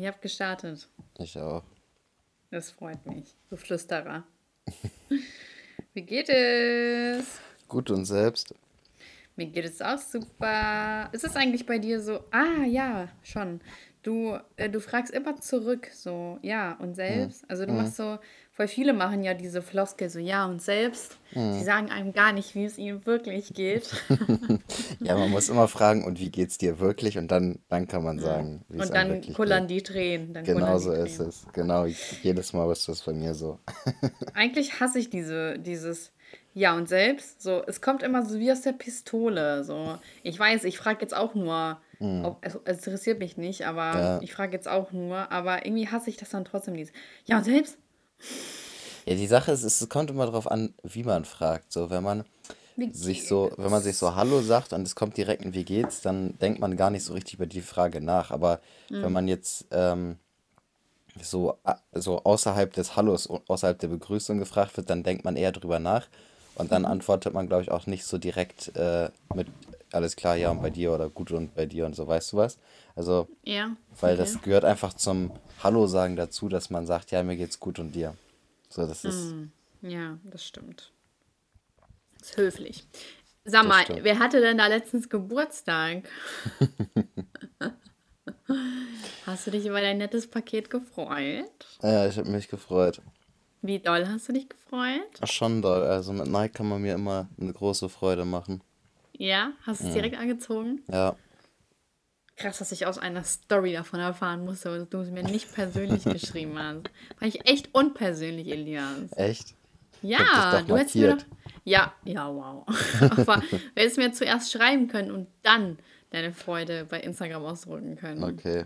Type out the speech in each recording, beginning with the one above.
Ich habe gestartet. Ich auch. Das freut mich. Du Flüsterer. Wie geht es? Gut und selbst? Mir geht es auch super. Ist es eigentlich bei dir so? Ah, ja, schon. Du, äh, du fragst immer zurück, so, ja, und selbst. Also du machst so, voll viele machen ja diese Floskel, so, ja, und selbst. Sie sagen einem gar nicht, wie es ihnen wirklich geht. Ja, man muss immer fragen, und wie geht's dir wirklich? Und dann, dann kann man sagen, wie es Und einem dann wirklich kullern geht. die Tränen. Dann Genau so ist Tränen. es. Genau, jedes Mal ist das bei mir so. Eigentlich hasse ich diese, dieses Ja und selbst. So, es kommt immer so wie aus der Pistole. So, ich weiß, ich frage jetzt auch nur, ob, es, es interessiert mich nicht, aber Ja. ich frage jetzt auch nur, aber irgendwie hasse ich das dann trotzdem dieses Ja und selbst? Ja, die Sache ist, es kommt immer darauf an, wie man fragt. So, wenn man Wie sich so, wenn man sich so Hallo sagt und es kommt direkt ein Wie geht's, dann denkt man gar nicht so richtig über die Frage nach. Aber wenn man jetzt ähm, so, so außerhalb des Hallos, au- außerhalb der Begrüßung gefragt wird, dann denkt man eher drüber nach und dann antwortet man, glaube ich, auch nicht so direkt äh, mit alles klar, ja und bei dir oder gut und bei dir und so, weißt du was? Also, Ja. weil okay. das gehört einfach zum Hallo sagen dazu, dass man sagt, ja, mir geht's gut und dir. So, das ist, Ja, das stimmt. ist höflich. Sag Das mal, wer hatte denn da letztens Geburtstag? hast du dich über dein nettes Paket gefreut? ja, ich habe mich gefreut. Wie doll hast du dich gefreut? Ach, Schon doll. Also mit Nike kann man mir immer eine große Freude machen. Ja, hast du es direkt angezogen? Ja. Krass, dass ich aus einer Story davon erfahren musste, dass du es mir nicht persönlich geschrieben hast. Fand ich echt unpersönlich, Elias. Echt? Ja, du hättest mir doch. Ja, ja, wow. Aber du hättest mir zuerst schreiben können und dann deine Freude bei Instagram ausdrücken können. Okay.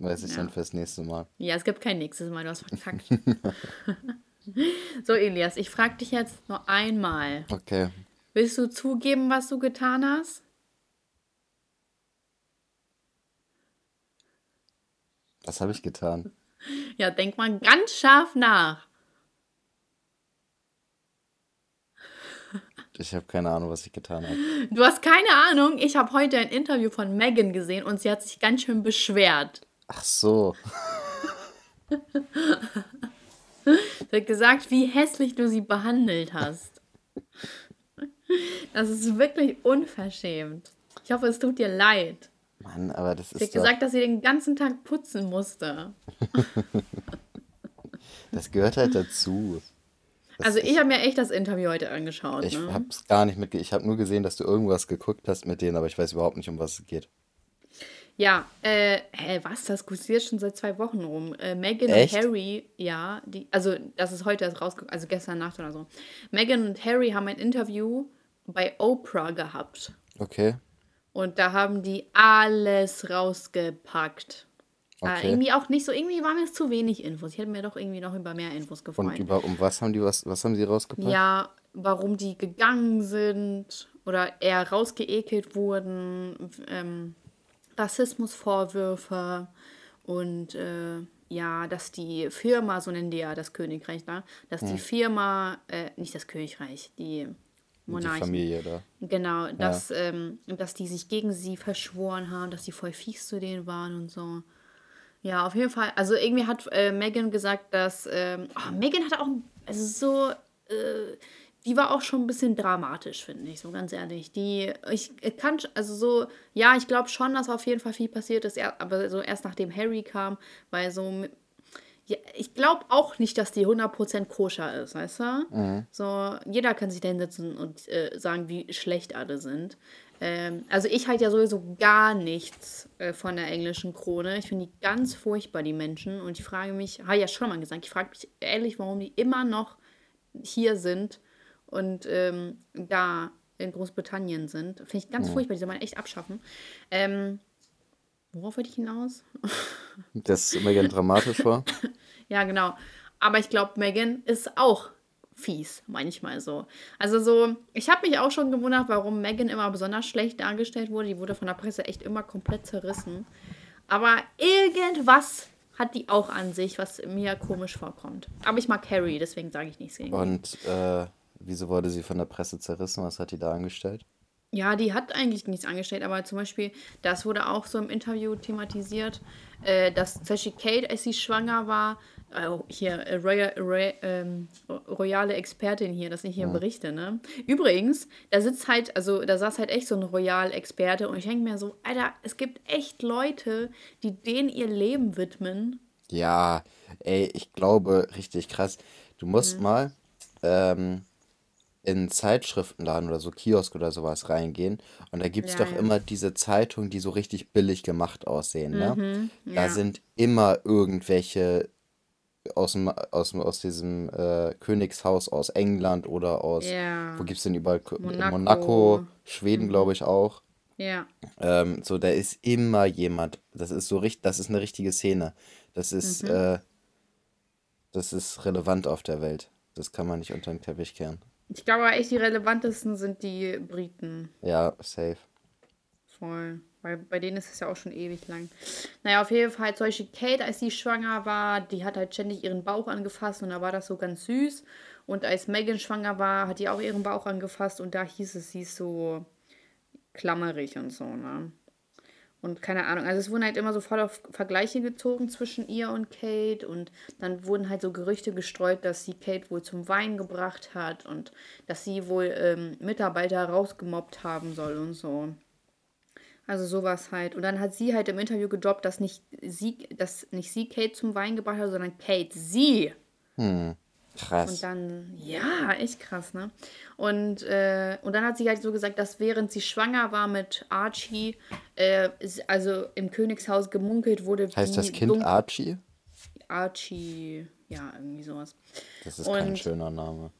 Weiß ich Ja. dann fürs nächste Mal. Ja, es gibt kein nächstes Mal, du hast verkackt. so, Elias, ich frage dich jetzt nur einmal. Okay. Willst du zugeben, was du getan hast? Was habe ich getan? Ja, denk mal ganz scharf nach. Ich habe keine Ahnung, was ich getan habe. Du hast keine Ahnung, ich habe heute ein Interview von Megan gesehen und sie hat sich ganz schön beschwert. Ach so. Sie hat gesagt, wie hässlich du sie behandelt hast. Das ist wirklich unverschämt. Ich hoffe, es tut dir leid. Mann, aber das Sie hat ist doch, gesagt, dass sie den ganzen Tag putzen musste. das gehört halt dazu. Das Also ist- ich habe mir echt das Interview heute angeschaut. ich ne? hab's gar nicht mitge... Ich habe nur gesehen, dass du irgendwas geguckt hast mit denen, aber ich weiß überhaupt nicht, um was es geht. Ja, äh, hä, was? Das kursiert schon seit zwei Wochen rum. Äh, Meghan Echt? und Harry, ja, die, also das ist heute erst rausgekommen, also gestern Nacht oder so. Meghan und Harry haben ein Interview bei Oprah gehabt. Okay. Und da haben die alles rausgepackt. Äh, Okay. irgendwie auch nicht so, irgendwie waren mir zu wenig Infos. Ich hätte mir doch irgendwie noch über mehr Infos Und gefreut. über um was haben die was was haben sie rausgepackt? Ja, warum die gegangen sind oder eher rausgeekelt wurden, ähm, Rassismusvorwürfe und äh, ja, dass die Firma, so nennen die ja das Königreich da, dass die Firma, äh, nicht das Königreich, die Die Monarchen, Familie da. Genau, dass, ähm, dass die sich gegen sie verschworen haben, dass die voll fies zu denen waren und so. Ja, auf jeden Fall. Also irgendwie hat äh, Megan gesagt, dass. Ähm, oh, Megan hat auch. Also so. Äh, die war auch schon ein bisschen dramatisch, finde ich, so ganz ehrlich. Die, ich kann, also so, ja, ich glaube schon, dass auf jeden Fall viel passiert ist, er- aber so erst nachdem Harry kam, weil so, ja, ich glaube auch nicht, dass die 100% koscher ist, weißt du? So, jeder kann sich da hinsetzen und äh, sagen, wie schlecht alle sind. Ähm, also ich halte ja sowieso gar nichts äh, von der englischen Krone. Ich finde die ganz furchtbar, die Menschen. Und ich frage mich, habe ja schon mal gesagt, ich frage mich ehrlich, warum die immer noch hier sind und ähm, da in Großbritannien sind. Finde ich ganz furchtbar, die soll man echt abschaffen. Ähm, worauf wollte ich hinaus? Das mega dramatisch war. Ja, genau. Aber ich glaube, Megan ist auch fies, manchmal so. Also so, ich habe mich auch schon gewundert, warum Megan immer besonders schlecht dargestellt wurde. Die wurde von der Presse echt immer komplett zerrissen. Aber irgendwas hat die auch an sich, was mir komisch vorkommt. Aber ich mag Harry, deswegen sage ich nichts gegen. Und äh, wieso wurde sie von der Presse zerrissen? Was hat die da angestellt? Ja, die hat eigentlich nichts angestellt, aber zum Beispiel, das wurde auch so im Interview thematisiert, äh, dass Beispiel Kate, als sie schwanger war, äh, hier, äh, Royal, Royal, ähm, royale Expertin hier, dass ich hier berichte, ne? Übrigens, da sitzt halt, also da saß halt echt so ein Royal-Experte und ich denke mir so, Alter, es gibt echt Leute, die denen ihr Leben widmen. Ja, ey, ich glaube, richtig krass. Du musst Mhm. mal ähm, in einen Zeitschriftenladen oder so Kiosk oder sowas reingehen und da gibt's Ja, doch ja. immer diese Zeitungen, die so richtig billig gemacht aussehen, ne? Mhm, Da ja. sind immer irgendwelche aus dem, aus diesem äh, Königshaus aus England oder aus, wo Ja. gibt's denn überall? Monaco, Monaco. Schweden, glaube Mhm. ich auch. Ja. Ähm, so, da ist immer jemand. Das ist so richtig, das ist eine richtige Szene. Das ist, Mhm. äh, das ist relevant auf der Welt. Das kann man nicht unter den Teppich kehren. Ich glaube echt, die relevantesten sind die Briten. Ja, safe. Voll. Weil bei denen ist es ja auch schon ewig lang. Naja, auf jeden Fall, zum Beispiel Kate, als sie schwanger war, die hat halt ständig ihren Bauch angefasst und da war das so ganz süß. Und als Megan schwanger war, hat die auch ihren Bauch angefasst und da hieß es, sie ist so klammerig und so, ne? Und keine Ahnung, also es wurden halt immer so voll auf Vergleiche gezogen zwischen ihr und Kate und dann wurden halt so Gerüchte gestreut, dass sie Kate wohl zum Weinen gebracht hat und dass sie wohl ähm, Mitarbeiter rausgemobbt haben soll und so. Also sowas halt. Und dann hat sie halt im Interview gedroppt, dass nicht sie, dass nicht sie Kate zum Wein gebracht hat, sondern Kate sie. Hm. Und Krass. dann, ja, echt krass, ne? Und, äh, und dann hat sie halt so gesagt, dass während sie schwanger war mit Archie, äh, also im Königshaus gemunkelt wurde, Heißt das Kind Archie? Archie, ja, irgendwie sowas. Das ist kein Und schöner Name.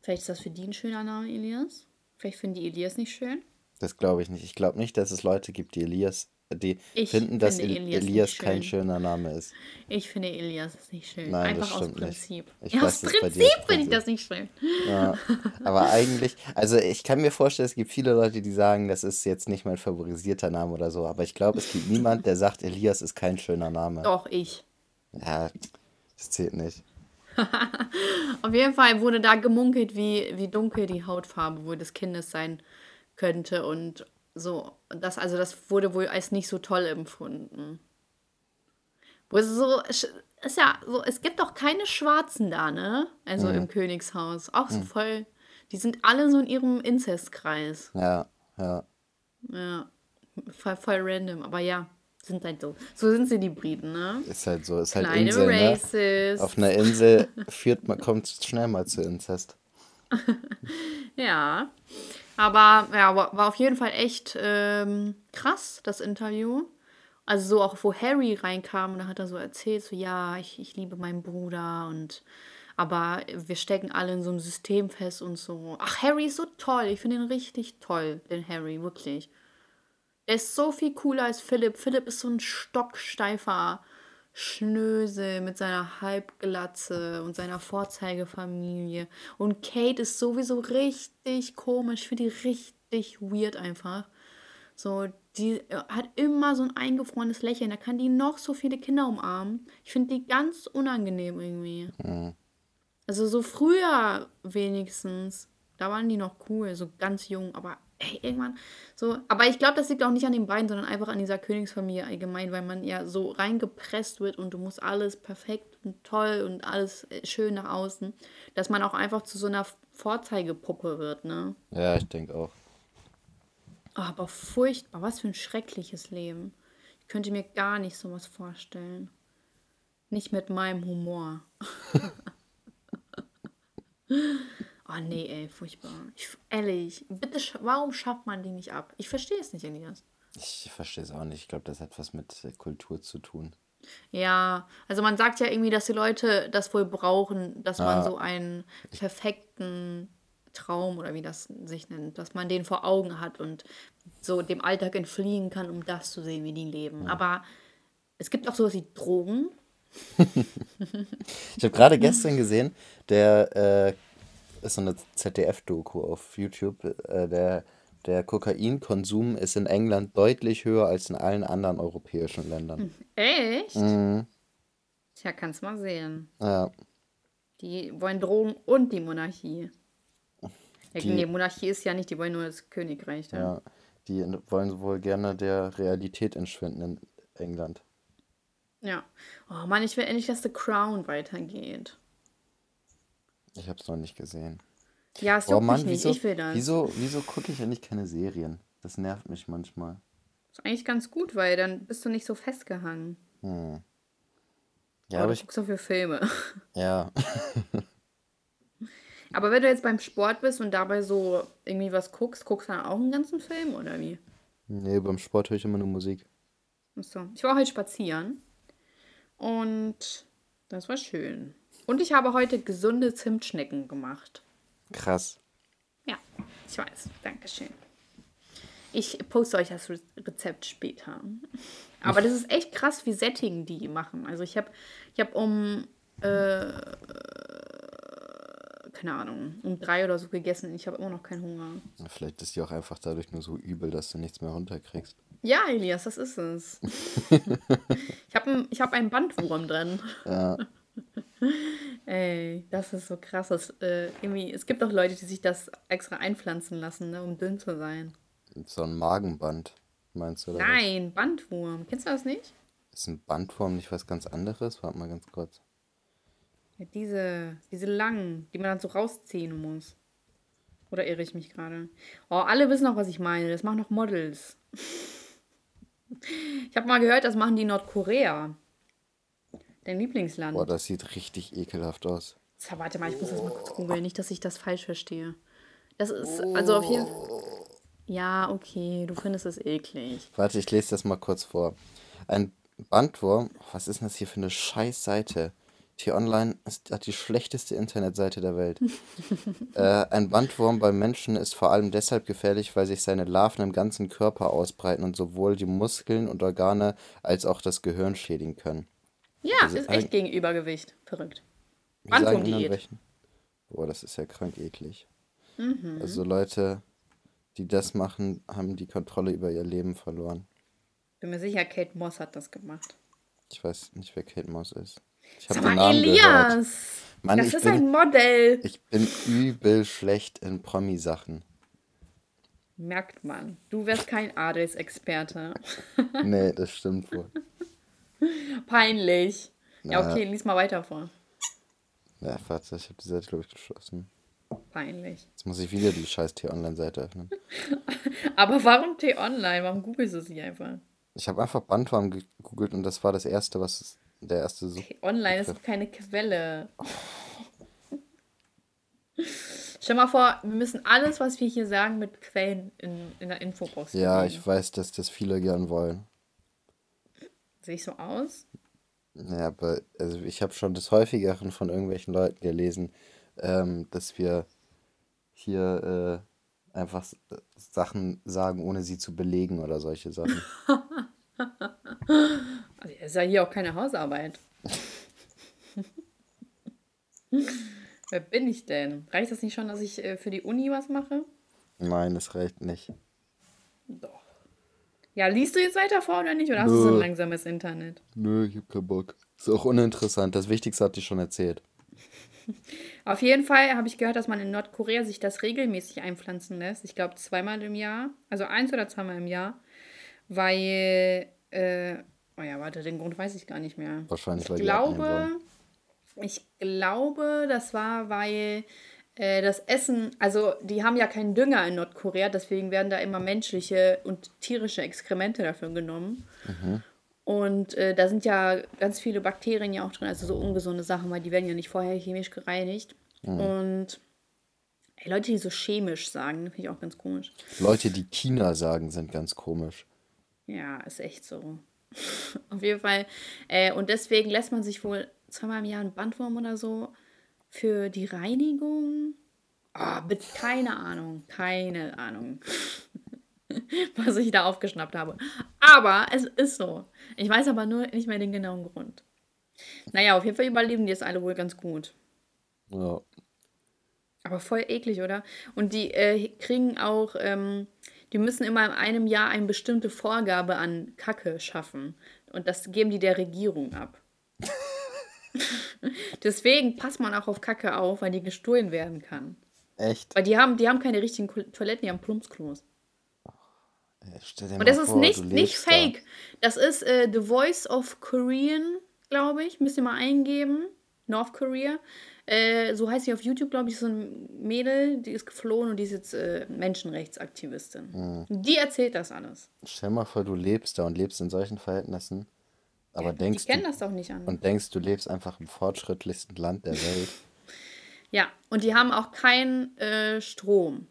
vielleicht ist das für die ein schöner Name, Elias. Vielleicht finden die Elias nicht schön. Das glaube ich nicht. Ich glaube nicht, dass es Leute gibt, die Elias, die Ich finden, dass Elias nicht Elias kein schön. schöner Name ist. Ich finde Elias ist nicht schön. Nein, das Einfach aus stimmt nicht. Prinzip. Ich Ja, weiß, aus das Prinzip das finde ich das nicht schön. Ja, aber eigentlich, also ich kann mir vorstellen, es gibt viele Leute, die sagen, das ist jetzt nicht mein favorisierter Name oder so, aber ich glaube, es gibt niemand, der sagt, Elias ist kein schöner Name. Doch, ich. Ja, das zählt nicht. Auf jeden Fall wurde da gemunkelt, wie, wie dunkel die Hautfarbe wohl des Kindes sein könnte und so. Das, also das wurde wohl als nicht so toll empfunden. Wo es so, ist ja so, es gibt doch keine Schwarzen da, ne? Also Hm, im Königshaus. Auch so hm. voll, die sind alle so in ihrem Inzestkreis. Ja, ja. Ja, voll, voll random, aber ja, sind halt so. So sind sie, die Briten, ne? Ist halt so, ist halt Kleine Insel, ne? Auf einer Insel führt man, kommt schnell mal zu Inzest. Ja, aber ja, war, auf jeden Fall echt ähm, krass, das Interview. Also so auch, wo Harry reinkam, da hat er so erzählt, so ja, ich, ich liebe meinen Bruder und aber wir stecken alle in so einem System fest und so. Ach, Harry ist so toll. Ich finde ihn richtig toll, den Harry, wirklich. Er ist so viel cooler als Philipp. Philipp ist so ein stocksteifer Schnösel mit seiner Halbglatze und seiner Vorzeigefamilie. Und Kate ist sowieso richtig komisch. Ich finde die richtig weird einfach. So, die äh, hat immer so ein eingefrorenes Lächeln. Da kann die noch so viele Kinder umarmen. Ich finde die ganz unangenehm irgendwie. Hm. Also so früher wenigstens, da waren die noch cool, so ganz jung, aber ey, irgendwann so, aber ich glaube, das liegt auch nicht an den beiden, sondern einfach an dieser Königsfamilie allgemein, weil man ja so reingepresst wird und du musst alles perfekt und toll und alles äh, schön nach außen, dass man auch einfach zu so einer Vorzeigepuppe wird, ne? Ja, ich denke auch. Oh, aber furchtbar, was für ein schreckliches Leben. Ich könnte mir gar nicht sowas vorstellen. Nicht mit meinem Humor. Oh nee, ey, furchtbar. Ich, ehrlich, bitte, warum schafft man die nicht ab? Ich verstehe es nicht, Elias. Ich verstehe es auch nicht. Ich glaube, das hat was mit äh, Kultur zu tun. Ja, also man sagt ja irgendwie, dass die Leute das wohl brauchen, dass man Ah, so einen perfekten Traum oder wie das sich nennt, dass man den vor Augen hat und so dem Alltag entfliehen kann, um das zu sehen, wie die leben. Aber es gibt auch sowas wie Drogen. Ich habe gerade gestern gesehen, der äh, ist so eine ZDF-Doku auf YouTube. Äh, der, der Kokainkonsum ist in England deutlich höher als in allen anderen europäischen Ländern. Echt? Mhm. Tja, kannst mal sehen. Ja, Die wollen Drogen und die Monarchie. Ja, Die- nee, Monarchie ist ja nicht, die wollen nur das Königreich. Ja. Ja, die wollen wohl gerne der Realität entschwinden in England. ja. Oh Mann, ich will endlich, dass The Crown weitergeht. Ich habe es noch nicht gesehen. Ja, es Oh juckt Mann, mich nicht. wieso, Ich will das. wieso, wieso gucke ich eigentlich keine Serien? Das nervt mich manchmal. Ist eigentlich ganz gut, weil dann bist du nicht so festgehangen. Hm. Ja, Ja, aber du ich, guckst so für Filme. ja, Aber wenn du jetzt beim Sport bist und dabei so irgendwie was guckst, guckst du dann auch einen ganzen Film oder wie? nee, beim Sport höre ich immer nur Musik. Achso. Ich war heute spazieren und das war schön. Und ich habe heute gesunde Zimtschnecken gemacht. Krass. Ja, ich weiß. Dankeschön. Ich poste euch das Re- Rezept später. Aber das ist echt krass, wie sättigend die machen. Also ich habe ich hab um, äh, keine Ahnung, um drei oder so gegessen. Ich habe immer noch keinen Hunger. Vielleicht ist die auch einfach dadurch nur so übel, dass du nichts mehr runterkriegst. Ja, Elias, das ist es. ich habe ein, ich hab einen Bandwurm drin. Ja, Ey, das ist so krass. Das, äh, irgendwie, es gibt auch Leute, die sich das extra einpflanzen lassen, ne, um dünn zu sein. so ein Magenband, meinst du? Oder was? Nein, Bandwurm. Kennst du das nicht? Ist ein Bandwurm nicht was ganz anderes? Warte mal ganz kurz. Ja, diese, diese langen, die man dann so rausziehen muss. Oder irre ich mich gerade? Oh, alle wissen auch, was ich meine. Das machen noch Models. Ich habe mal gehört, das machen die Nordkorea. Dein Lieblingsland. Boah, das sieht richtig ekelhaft aus. So, warte mal, ich muss das mal kurz googeln, nicht, dass ich das falsch verstehe. Das ist, also auf jeden Ja, okay, du findest es eklig. Warte, ich lese das mal kurz vor. Ein Bandwurm, was ist denn das hier für eine Scheißseite? T-Online ist, hat die schlechteste Internetseite der Welt. äh, ein Bandwurm beim Menschen ist vor allem deshalb gefährlich, weil sich seine Larven im ganzen Körper ausbreiten und sowohl die Muskeln und Organe als auch das Gehirn schädigen können. Ja, Also ist echt gegen Übergewicht. Verrückt. Bandwurmdiät. Boah, das ist ja krank eklig. Mhm. Also Leute, die das machen, haben die Kontrolle über ihr Leben verloren. Bin mir sicher, Kate Moss hat das gemacht. Ich weiß nicht, wer Kate Moss ist. Ich habe den Namen gehört. Elias! Mann, das ist bin- ein Model. Ich bin übel schlecht in Promi-Sachen. Merkt man. Du wärst kein Adelsexperte. Nee, das stimmt wohl. Peinlich. Ja, Na. okay, lies mal weiter vor. Ja, warte, ich habe die Seite, glaube ich, geschlossen. Peinlich. Jetzt muss ich wieder die scheiß T-Online-Seite öffnen. Aber warum T-Online? Warum googelst du es nicht einfach? Ich habe einfach Bandwurm gegoogelt und das war das erste, was der erste Such. T-Online ist keine Quelle. Stell mal vor, wir müssen alles, was wir hier sagen, mit Quellen in, in der Infobox Ja, belegen. ich weiß, dass das viele gern wollen. Sehe ich so aus? Ja, aber also ich habe schon des Häufigeren von irgendwelchen Leuten gelesen, ähm, dass wir hier äh, einfach äh, Sachen sagen, ohne sie zu belegen oder solche Sachen. Also, ist ja hier auch keine Hausarbeit. Wer bin ich denn? Reicht das nicht schon, dass ich äh, für die Uni was mache? Nein, das reicht nicht. Doch. Ja, liest du jetzt weiter vor oder nicht? Oder hast du so ein Nö. langsames Internet? Nö, ich hab keinen Bock. Ist auch uninteressant. Das Wichtigste hat die schon erzählt. Auf jeden Fall habe ich gehört, dass man in Nordkorea sich das regelmäßig einpflanzen lässt. Ich glaube zweimal im Jahr. Also eins oder zweimal im Jahr. Weil, äh, oh ja, warte, den Grund weiß ich gar nicht mehr. Wahrscheinlich, Ich weil die glaube, wollen. ich glaube, das war, weil äh, das Essen, also die haben ja keinen Dünger in Nordkorea, deswegen werden da immer menschliche und tierische Exkremente dafür genommen. Und äh, da sind ja ganz viele Bakterien ja auch drin, also so ungesunde Sachen, weil die werden ja nicht vorher chemisch gereinigt. Und ey, Leute, die so chemisch sagen, finde ich auch ganz komisch. Leute, die China sagen, sind ganz komisch. Ja, ist echt so. Auf jeden Fall. Äh, und deswegen lässt man sich wohl zweimal im Jahr einen Bandwurm oder so für die Reinigung. Bitte, keine Ahnung. Keine Ahnung. Was ich da aufgeschnappt habe. Aber es ist so. Ich weiß aber nur nicht mehr den genauen Grund. Naja, auf jeden Fall überleben die es alle wohl ganz gut. Ja. Aber voll eklig, oder? Und die äh, kriegen auch, ähm, die müssen immer in einem Jahr eine bestimmte Vorgabe an Kacke schaffen. Und das geben die der Regierung ab. Deswegen passt man auch auf Kacke auf, weil die gestohlen werden kann. Echt? Weil die haben, die haben keine richtigen Toiletten, die haben Plumpsklos. Und das ist vor, nicht, du nicht lebst da. fake. Das ist äh, The Voice of Korean, glaube ich. Müsst ihr mal eingeben. North Korea. Äh, so heißt sie auf YouTube, glaube ich, so ein Mädel, die ist geflohen und die ist jetzt äh, Menschenrechtsaktivistin. Mhm. Die erzählt das alles. Stell mal vor, du lebst da und lebst in solchen Verhältnissen. Aber denkst die kennen du, das doch nicht an. und denkst, du lebst einfach im fortschrittlichsten Land der Welt. Ja, und die haben auch keinen äh, Strom.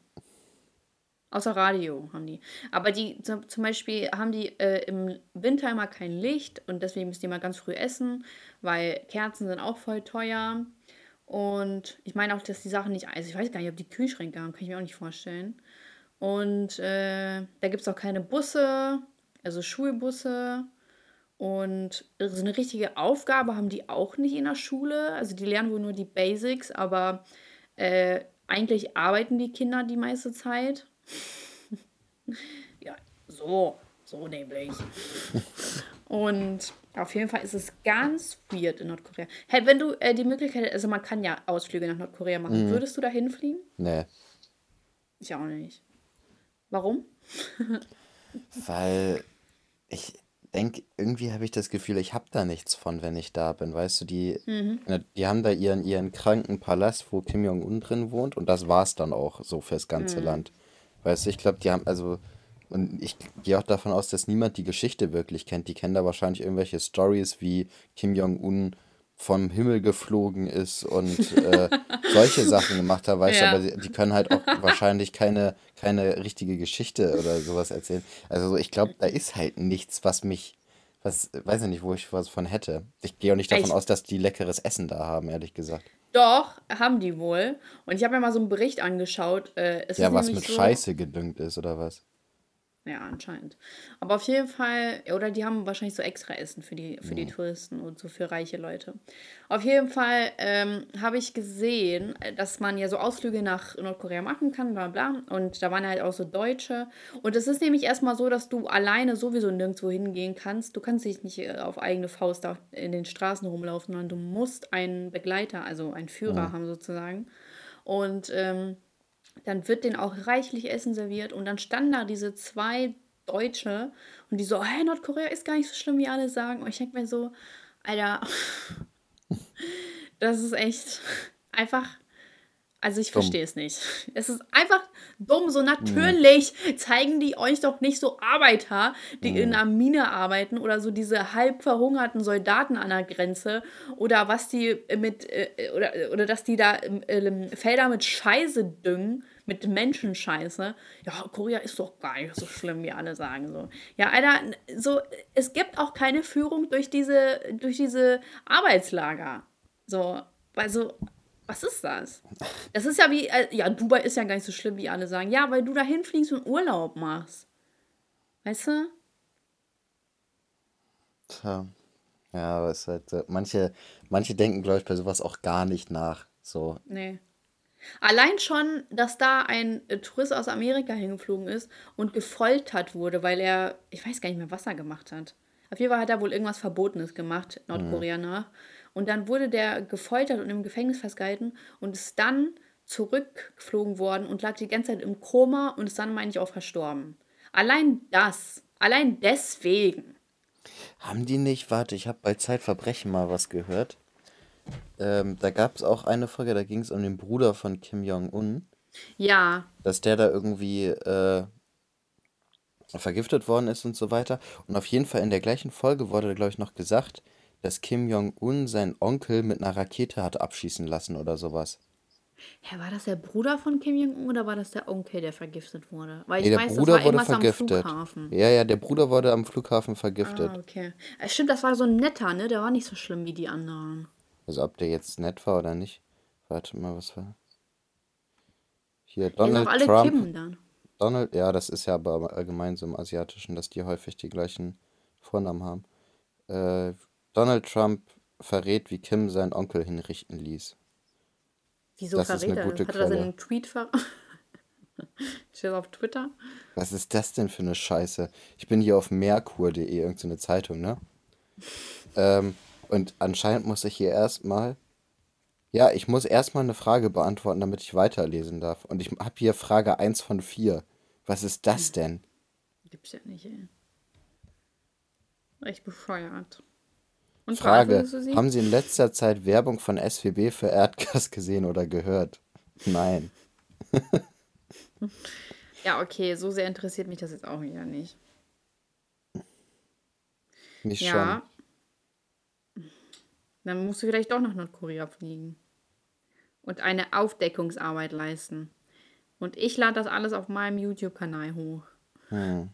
Außer Radio haben die. Aber die zum zum Beispiel haben die äh, im Winter immer kein Licht und deswegen müssen die mal ganz früh essen, weil Kerzen sind auch voll teuer. Und ich meine auch, dass die Sachen nicht, also ich weiß gar nicht, ob die Kühlschränke haben, kann ich mir auch nicht vorstellen. Und äh, da gibt es auch keine Busse, also Schulbusse. Und so eine richtige Aufgabe haben die auch nicht in der Schule. Also die lernen wohl nur die Basics, aber äh, eigentlich arbeiten die Kinder die meiste Zeit. ja, so, so nämlich. Und auf jeden Fall ist es ganz weird in Nordkorea. Hey, wenn du äh, die Möglichkeit, also man kann ja Ausflüge nach Nordkorea machen, würdest du da hinfliegen? Nee. Ich auch nicht. Warum? Weil ich denke, irgendwie habe ich das Gefühl, ich habe da nichts von, wenn ich da bin. Weißt du, die, ne, die haben da ihren, ihren kranken Palast, wo Kim Jong-un drin wohnt und das war's dann auch so fürs ganze Land. Weißt du, ich glaube, die haben, also, und ich gehe auch davon aus, dass niemand die Geschichte wirklich kennt. Die kennen da wahrscheinlich irgendwelche Stories, wie Kim Jong-un vom Himmel geflogen ist und äh, solche Sachen gemacht hat, weißt du, Ja. aber die, die können halt auch wahrscheinlich keine, keine richtige Geschichte oder sowas erzählen. Also so, ich glaube, da ist halt nichts, was mich, was, weiß ich nicht, wo ich was von hätte. Ich gehe auch nicht davon Ich- aus, dass die leckeres Essen da haben, ehrlich gesagt. Doch, haben die wohl. Und ich habe mir mal so einen Bericht angeschaut. Äh, Ja, was mit so, Scheiße gedüngt ist oder was? Ja, anscheinend. Aber auf jeden Fall, oder die haben wahrscheinlich so extra Essen für die, für die Touristen und so für reiche Leute. Auf jeden Fall ähm, habe ich gesehen, äh, dass man ja so Ausflüge nach Nordkorea machen kann, bla bla. Und da waren halt auch so Deutsche. Und es ist nämlich erstmal so, dass du alleine sowieso nirgendwo hingehen kannst. Du kannst dich nicht äh, auf eigene Faust da in den Straßen rumlaufen, sondern du musst einen Begleiter, also einen Führer haben sozusagen. Und ähm, dann wird denen auch reichlich Essen serviert und dann standen da diese zwei Deutsche und die so, hey, Nordkorea ist gar nicht so schlimm, wie alle sagen. Und ich denke mir so, Alter, das ist echt einfach, also ich verstehe es nicht. Es ist einfach dumm, so natürlich zeigen die euch doch nicht so Arbeiter, die in einer Mine arbeiten oder so diese halb verhungerten Soldaten an der Grenze oder was die mit, äh, oder, oder dass die da ähm, ähm, Felder mit Scheiße düngen, mit Menschenscheiße. Ja, Korea ist doch gar nicht so schlimm, wie alle sagen so. Ja, Alter, so, es gibt auch keine Führung durch diese, durch diese Arbeitslager. So, also, was ist das? Das ist ja wie, äh, ja, Dubai ist ja gar nicht so schlimm, wie alle sagen. Ja, weil du da hinfliegst und Urlaub machst. Weißt du? Tja. Ja, aber es ist halt, so- manche, manche denken, glaube ich, bei sowas auch gar nicht nach. So, Nee. Allein schon, dass da ein äh, Tourist aus Amerika hingeflogen ist und gefoltert wurde, weil er, ich weiß gar nicht mehr, was er gemacht hat. Auf jeden Fall hat er wohl irgendwas Verbotenes gemacht, Nordkorea nach. Und dann wurde der gefoltert und im Gefängnis festgehalten und ist dann zurückgeflogen worden und lag die ganze Zeit im Koma und ist dann, meine ich, auch verstorben. Allein das, allein deswegen. Haben die nicht, warte, ich habe bei Zeitverbrechen mal was gehört. Ähm, da gab es auch eine Folge, da ging es um den Bruder von Kim Jong-un, Ja, dass der da irgendwie äh, vergiftet worden ist und so weiter. Und auf jeden Fall in der gleichen Folge wurde, glaube ich, noch gesagt, dass Kim Jong-un seinen Onkel mit einer Rakete hat abschießen lassen oder sowas. Hä, war das der Bruder von Kim Jong-un oder war das der Onkel, der vergiftet wurde? Weil ich Nee, der weiß, Bruder das war wurde irgendwas am vergiftet. Flughafen. Ja, ja, der Bruder wurde am Flughafen vergiftet. Ah, okay. Äh, Stimmt, das war so ein netter, ne? Der war nicht so schlimm wie die anderen. Also ob der jetzt nett war oder nicht. Warte mal, was war. Hier, Donald auch alle Trump. Kim dann. Donald, ja, das ist ja aber allgemein so im Asiatischen, dass die häufig die gleichen Vornamen haben. Äh, Donald Trump verrät, wie Kim seinen Onkel hinrichten ließ. Wieso Das ist verrät eine er? gute Hat er das in einem Tweet ver... Steht das auf Twitter? Was ist das denn für eine Scheiße? Ich bin hier auf merkur.de, irgendeine Zeitung, ne? Ähm, und anscheinend muss ich hier erstmal Ja, ich muss erstmal eine Frage beantworten, damit ich weiterlesen darf. Und ich habe hier Frage eins von 4. Was ist das denn? Gibt's ja nicht, ey. Echt bescheuert. Und Frage, sie? haben Sie in letzter Zeit Werbung von SWB für Erdgas gesehen oder gehört? Nein. Ja, okay, so sehr interessiert mich das jetzt auch wieder nicht. Mich schon. Ja, dann musst du vielleicht doch nach Nordkorea fliegen und eine Aufdeckungsarbeit leisten. Und ich lade das alles auf meinem YouTube-Kanal hoch. Hm.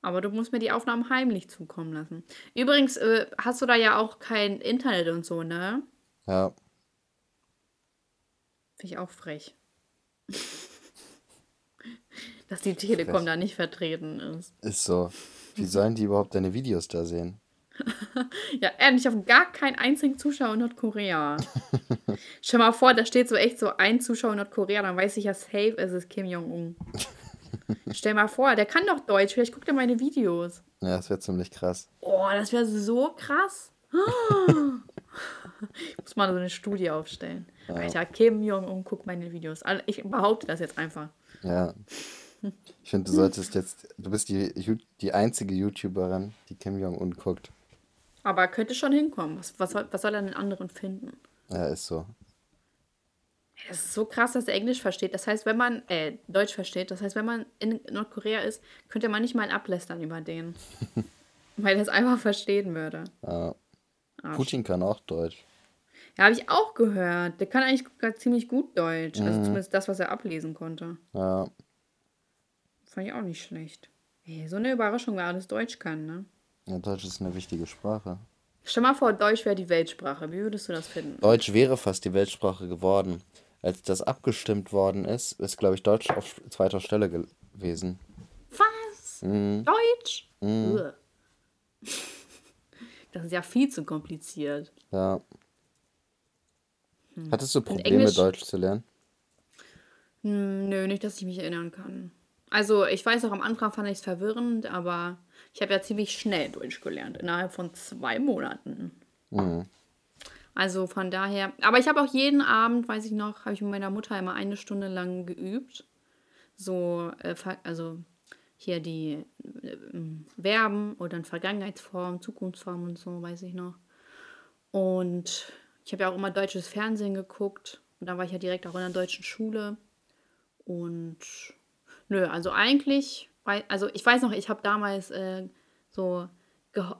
Aber du musst mir die Aufnahmen heimlich zukommen lassen. Übrigens äh, hast du da ja auch kein Internet und so, ne? Ja, Finde ich auch frech. Dass die Telekom frech. da nicht vertreten ist. Ist so. Wie sollen die überhaupt deine Videos da sehen? Ja, ehrlich, ich habe gar keinen einzigen Zuschauer in Nordkorea. Stell mal vor, da steht so echt so ein Zuschauer in Nordkorea, dann weiß ich ja safe, es ist Kim Jong-un. Stell mal vor, der kann doch Deutsch, vielleicht guckt er meine Videos. Ja, das wäre ziemlich krass. Oh, das wäre so krass. Ich muss mal so eine Studie aufstellen. Alter, Kim Jong-un guckt meine Videos. Ich behaupte das jetzt einfach. Ja. Ich finde, du solltest jetzt. Du bist die, die einzige YouTuberin, die Kim Jong-un guckt. Aber er könnte schon hinkommen. Was, was, soll, was soll er den anderen finden? Ja, ist so. Es ist so krass, dass er Englisch versteht. Das heißt, wenn man, äh, Deutsch versteht, das heißt, wenn man in Nordkorea ist, könnte man nicht mal ablästern über den. weil er es einfach verstehen würde. Ja. Arsch. Putin kann auch Deutsch. Ja, habe ich auch gehört. Der kann eigentlich ziemlich gut Deutsch. Also zumindest das, was er ablesen konnte. Ja, Fand ich auch nicht schlecht. Ey, so eine Überraschung, wer alles Deutsch kann, ne? ja, Deutsch ist eine wichtige Sprache. Stell mal vor, Deutsch wäre die Weltsprache. Wie würdest du das finden? Deutsch wäre fast die Weltsprache geworden. Als das abgestimmt worden ist, ist, glaube ich, Deutsch auf zweiter Stelle gewesen. Was? Deutsch? Ugh. Das ist ja viel zu kompliziert. Ja. Hattest du Probleme, Deutsch zu lernen? Hm, nö, nicht, dass ich mich erinnern kann. Also, ich weiß auch, am Anfang fand ich es verwirrend, aber ich habe ja ziemlich schnell Deutsch gelernt, innerhalb von zwei Monaten. Also von daher, aber ich habe auch jeden Abend, weiß ich noch, habe ich mit meiner Mutter immer eine Stunde lang geübt. So, äh, also hier die äh, Verben oder in Vergangenheitsform, Zukunftsform und so, weiß ich noch. Und ich habe ja auch immer deutsches Fernsehen geguckt. Und dann war ich ja direkt auch in der deutschen Schule. Und nö, also eigentlich, also ich weiß noch, ich habe damals äh, so,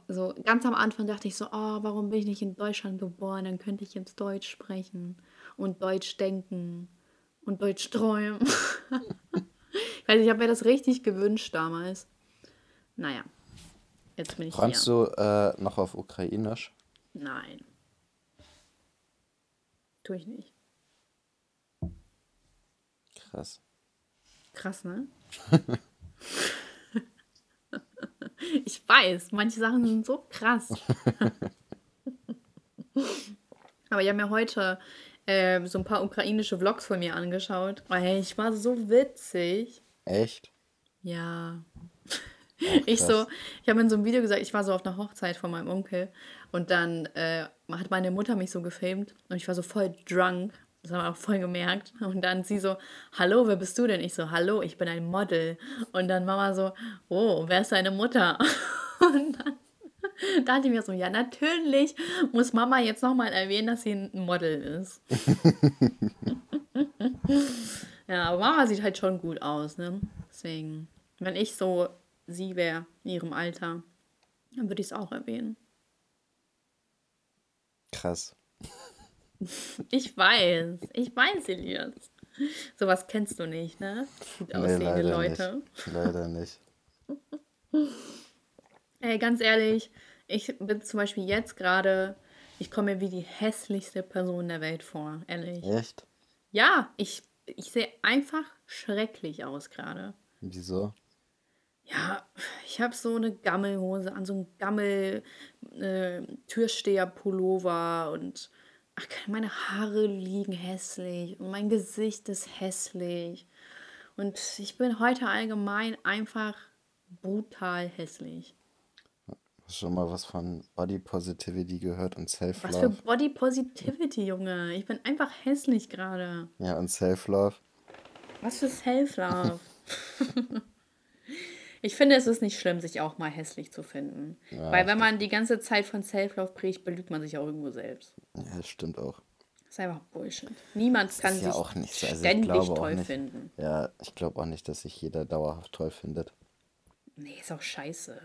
so ganz am Anfang dachte ich so, oh, warum bin ich nicht in Deutschland geboren? Dann könnte ich jetzt Deutsch sprechen und Deutsch denken und Deutsch träumen. ich weiß, ich habe mir das richtig gewünscht damals. Naja, jetzt bin ich Träumst hier. du äh, noch auf Ukrainisch? Nein. Tue ich nicht. Krass. Krass, ne? ich weiß, manche Sachen sind so krass. Aber ich habe mir heute äh, so ein paar ukrainische Vlogs von mir angeschaut. Hey, ich war so witzig. Echt? Ja. Auch Ich so, ich habe in so einem Video gesagt, ich war so auf einer Hochzeit von meinem Onkel und dann äh, hat meine Mutter mich so gefilmt und ich war so voll drunk. Das haben wir auch voll gemerkt. Und dann sie so, hallo, wer bist du denn? Ich so, hallo, ich bin ein Model. Und dann Mama so, oh, wer ist deine Mutter? Und dann dachte ich mir so, ja, natürlich muss Mama jetzt nochmal erwähnen, dass sie ein Model ist. Ja, aber Mama sieht halt schon gut aus, ne? Deswegen, wenn ich so sie wäre in ihrem Alter, dann würde ich es auch erwähnen. Krass. Ich weiß, ich weiß, Elias. Sowas kennst du nicht, ne? Gut Nee, aussehende leider Leute. nicht. Leider nicht. Ey, ganz ehrlich, ich bin zum Beispiel jetzt gerade, ich komme mir wie die hässlichste Person der Welt vor, ehrlich. Echt? Ja, ich, ich sehe einfach schrecklich aus gerade. Wieso? Ja, ich habe so eine Gammelhose an, so ein Gammel äh, und ach, meine Haare liegen hässlich und mein Gesicht ist hässlich. Und ich bin heute allgemein einfach brutal hässlich. Hast du schon mal was von Body Positivity gehört und Was für Self-Love? Body Positivity, Junge. Ich bin einfach hässlich gerade. Ja, und Self-Love. Was für Self-Love. Ich finde, es ist nicht schlimm, sich auch mal hässlich zu finden. Ja, Weil wenn man die ganze Zeit von Self-Love predigt, belügt man sich auch irgendwo selbst. ja, das stimmt auch. Das ist einfach Bullshit. Niemand kann Ist ja sich auch nicht so. Also ständig toll nicht. finden. Ja, ich glaube auch nicht, dass sich jeder dauerhaft toll findet. Nee, ist auch scheiße.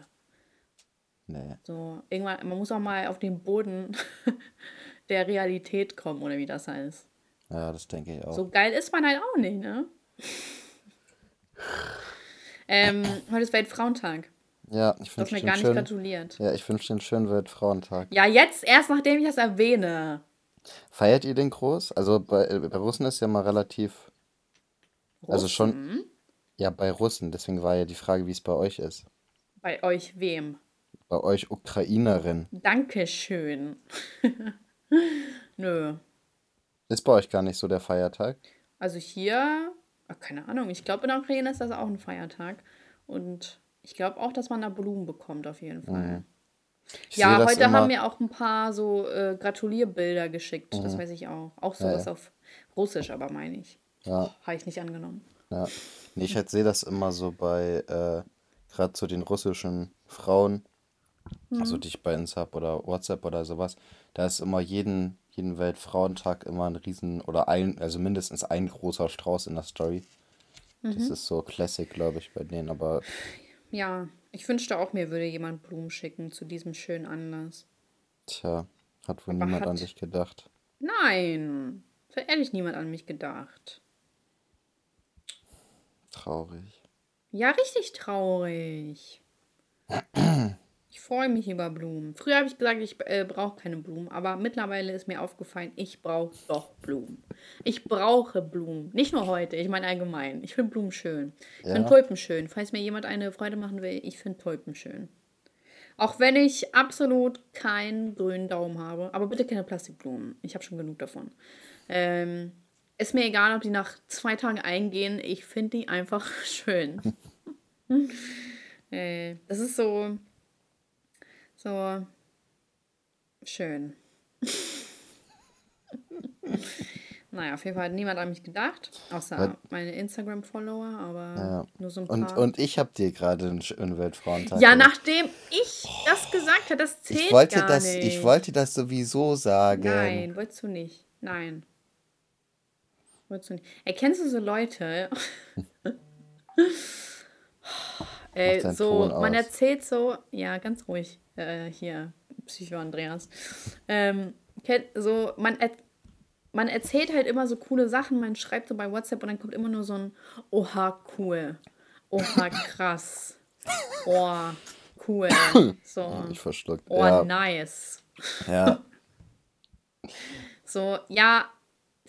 Nee. So, irgendwann, man muss auch mal auf den Boden der Realität kommen, oder wie das heißt. Ja, das denke ich auch. So geil ist man halt auch nicht, ne? ähm, heute ist Weltfrauentag. Ja, ich Du hast wünsche mir dir gar einen nicht schönen, gratuliert. ja, ich wünsche dir einen schönen Weltfrauentag. Ja, jetzt erst, nachdem ich das erwähne. Feiert ihr den groß? Also bei, bei Russen ist ja mal relativ, also schon, Russen? ja, bei Russen. Deswegen war ja die Frage, wie es bei euch ist. Bei euch wem? Bei euch Ukrainerin. Dankeschön. Nö. Ist bei euch gar nicht so der Feiertag? Also hier, ah, keine Ahnung, ich glaube in der Ukraine ist das auch ein Feiertag. Und ich glaube auch, dass man da Blumen bekommt, auf jeden Fall. Ich Ja, heute haben mir auch ein paar so äh, Gratulierbilder geschickt. Das weiß ich auch. Auch sowas ja. auf Russisch, aber meine ich. Ja. Habe ich nicht angenommen. Ja. Nee, ich halt sehe das immer so bei, äh, gerade zu den russischen Frauen, Mhm. also die ich bei Insta oder WhatsApp oder sowas, da ist immer jeden, jeden Weltfrauentag immer ein riesen, oder ein, also mindestens ein großer Strauß in der Story. Mhm. Das ist so Classic, glaube ich, bei denen, aber Ja, ich wünschte auch, mir würde jemand Blumen schicken zu diesem schönen Anlass. tja, hat wohl Aber niemand an hat- dich gedacht. Nein, hat ehrlich niemand an mich gedacht. Traurig. Ja, richtig traurig. Ich freue mich über Blumen. Früher habe ich gesagt, ich äh, brauche keine Blumen, aber mittlerweile ist mir aufgefallen, ich brauche doch Blumen. Ich brauche Blumen. Nicht nur heute, ich meine allgemein. Ich finde Blumen schön. Ich Ja. finde Tulpen schön. Falls mir jemand eine Freude machen will, ich finde Tulpen schön. Auch wenn ich absolut keinen grünen Daumen habe. Aber bitte keine Plastikblumen. Ich habe schon genug davon. Ähm, ist mir egal, ob die nach zwei Tagen eingehen. Ich finde die einfach schön. äh, das ist so. So. Schön. naja, auf jeden Fall hat niemand an mich gedacht. Außer Weil- meine Instagram-Follower, aber Ja. nur so ein Und, paar. und ich habe dir gerade einen schönen Weltfrauentag ja, nachdem ich das gesagt habe, das zählt ich wollte gar das, nicht. ich wollte das sowieso sagen. Nein, wolltest du nicht. Nein. Wolltest du nicht. Erkennst du so Leute? deinen so, man aus. erzählt so, ja, ganz ruhig, äh, hier, Psycho Andreas. Ähm, so, man, er, man erzählt halt immer so coole Sachen, man schreibt so bei WhatsApp und dann kommt immer nur so ein Oha, cool. Oha, krass. Oh, cool. So. Ich verschluckt. Oh, ja, nice. ja. So, ja,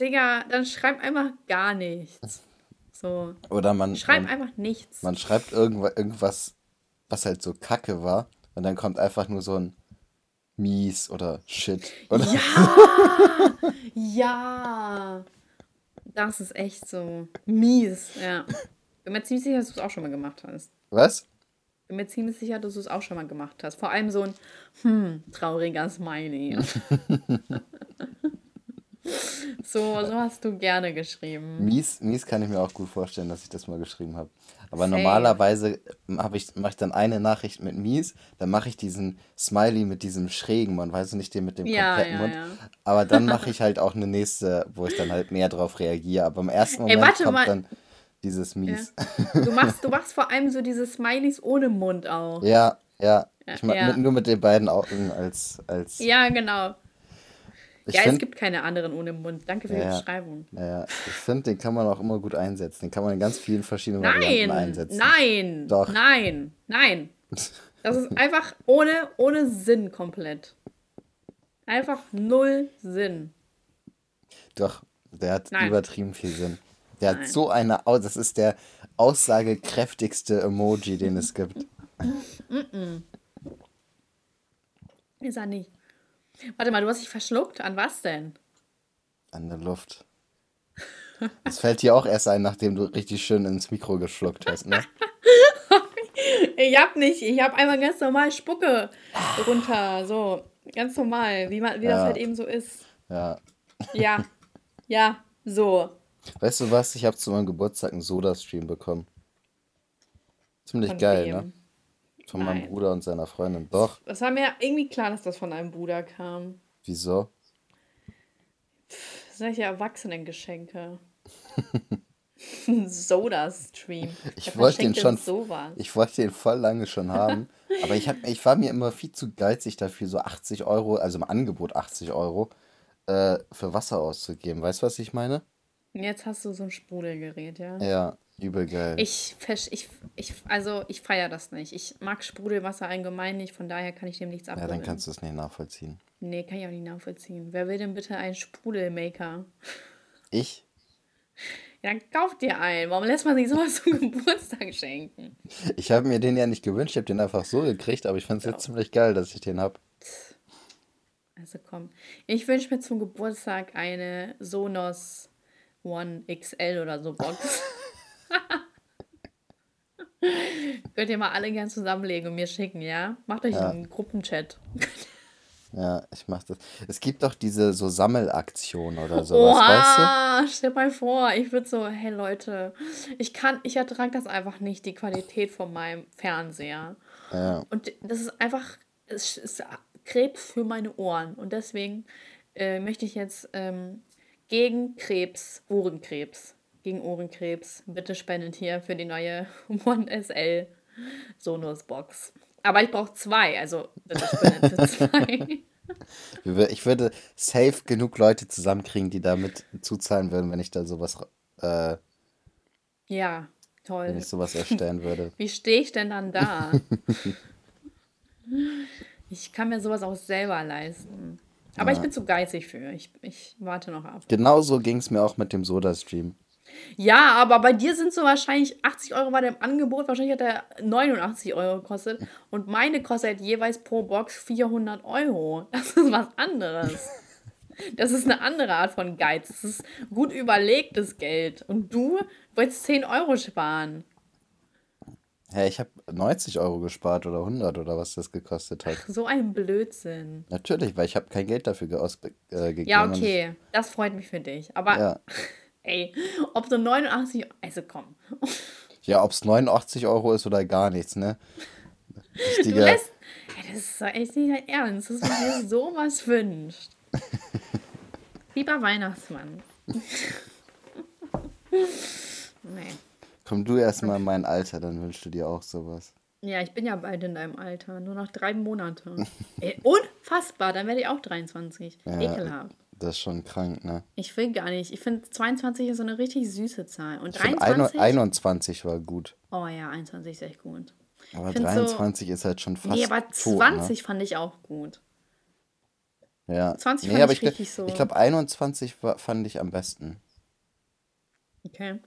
Digga, dann schreib einfach gar nichts. So, Oder man, schreib man, einfach nichts. man schreibt irgendwas, irgendwas, was halt so kacke war. Und dann kommt einfach nur so ein mies oder shit. Oder? Ja! ja! Das ist echt so mies, ja. Bin mir ziemlich sicher, dass du es auch schon mal gemacht hast. Was? Bin mir ziemlich sicher, dass du es auch schon mal gemacht hast. Vor allem so ein, hm, trauriger Smiley. so, so hast du gerne geschrieben. Mies, mies kann ich mir auch gut vorstellen, dass ich das mal geschrieben habe. Aber Safe. normalerweise hab ich, mache ich dann eine Nachricht mit mies, dann mache ich diesen Smiley mit diesem schrägen Mund, weißt du nicht, den mit dem Ja, kompletten ja, Mund. ja. Aber dann mache ich halt auch eine nächste, wo ich dann halt mehr drauf reagiere. Aber im ersten Ey, Moment warte kommt mal. dann dieses mies. Du machst, du machst vor allem so diese Smileys ohne Mund auch. Ja, ja. Ich mach mit, nur mit den beiden Augen als, als Ja, genau. Ich ja, es finde, gibt keine anderen ohne Mund. Danke für die Ja. Beschreibung. ja, ich finde, den kann man auch immer gut einsetzen. Den kann man in ganz vielen verschiedenen Varianten Nein, einsetzen. nein, Doch. nein, nein. Das ist einfach ohne, ohne Sinn komplett. Einfach null Sinn. Doch, der hat Nein. übertrieben viel Sinn. Der Nein. hat so eine, das ist der aussagekräftigste Emoji, den es gibt. Ist er nicht. Warte mal, du hast dich verschluckt? An was denn? An der Luft. Das fällt dir auch erst ein, nachdem du richtig schön ins Mikro geschluckt hast, ne? Ich hab nicht, ich hab einmal ganz normal Spucke runter, so, ganz normal, wie, man, wie das Ja, halt eben so ist. ja. Ja, ja, so. Weißt du was? Ich habe zu meinem Geburtstag einen Soda-Stream bekommen. Ziemlich Von geil, ne? Von meinem Nein. Bruder und seiner Freundin. Doch. Das war mir irgendwie klar, dass das von einem Bruder kam. Wieso? Solche Erwachsenengeschenke. Soda-Stream. Ich wollte den schon, sowas? ich wollte den voll lange schon haben, aber ich, hab, ich war mir immer viel zu geizig dafür, so 80 Euro, also im Angebot 80 Euro, äh, für Wasser auszugeben. Weißt du, was ich meine? Jetzt hast du so ein Sprudelgerät, ja? Ja, übel geil. Ich, ich, ich, also ich feiere das nicht. Ich mag Sprudelwasser allgemein nicht, von daher kann ich dem nichts Ja, dann abgewinnen. kannst du es nicht nachvollziehen. Nee, kann ich auch nicht nachvollziehen. Wer will denn bitte einen Sprudelmaker? Ich? Ja, dann kauf dir einen. Warum lässt man sich sowas zum Geburtstag schenken? Ich habe mir den ja nicht gewünscht, ich habe den einfach so gekriegt, aber ich fand es jetzt ziemlich geil, dass ich den habe. Also komm. Ich wünsche mir zum Geburtstag eine Sonos One XL oder so Box. Könnt ihr mal alle gern zusammenlegen und mir schicken, ja? Macht euch Ja. einen Gruppenchat. Ja, ich mach das. Es gibt doch diese so Sammelaktionen oder sowas, weißt du? Oha, stell mal vor, ich würde so, hey Leute, ich kann, ich ertrage das einfach nicht, die Qualität von meinem Fernseher. Ja. Und das ist einfach, es ist Krebs für meine Ohren. Und deswegen äh, möchte ich jetzt ähm, gegen Krebs, Ohrenkrebs, gegen Ohrenkrebs, bitte spendet hier für die neue One SL Sonos Box. Aber ich brauche zwei, also bitte spendet für zwei. Ich würde safe genug Leute zusammenkriegen, die damit zuzahlen würden, wenn ich da sowas, äh, ja, wenn toll. ich sowas erstellen würde. Wie stehe ich denn dann da? ich kann mir sowas auch selber leisten. Aber ich bin zu geizig für. Ich, ich warte noch ab. Genauso ging es mir auch mit dem Soda-Stream. Ja, aber bei dir sind so wahrscheinlich 80 Euro war der im Angebot. Wahrscheinlich hat er 89 Euro gekostet. Und meine kostet jeweils pro Box 400 Euro. Das ist was anderes. Das ist eine andere Art von Geiz. Das ist gut überlegtes Geld. Und du wolltest 10 Euro sparen. Hä, ich habe 90 Euro gespart oder 100 oder was das gekostet hat. So ein Blödsinn. Natürlich, weil ich habe kein Geld dafür ge- ausge- äh. Ja, okay. Das freut mich für dich. Aber Ja, ey, ob du 89. Also komm. ja ob es 89 Euro ist oder gar nichts, ne? Du Richtiger, lässt. Ey, das ist doch echt nicht dein Ernst, dass du dir sowas wünscht. Lieber Weihnachtsmann. nee. komm du erstmal in mein Alter, dann wünschst du dir auch sowas. Ja, ich bin ja bald in deinem Alter. Nur noch drei Monate. Ey, unfassbar, dann werde ich auch 23. Ja. Ekelhaft. Das ist schon krank, ne? Ich will gar nicht. Ich finde 22 ist so eine richtig süße Zahl. Und Ich find 23. 21 war gut. oh ja, 21 ist echt gut. Aber find so- 23 ist halt schon fast Nee, aber tot, 20 fand ich auch gut. ne? Ja. 20 nee, fand ich ich, richtig so- ich glaube 21 war, fand ich am besten. Okay.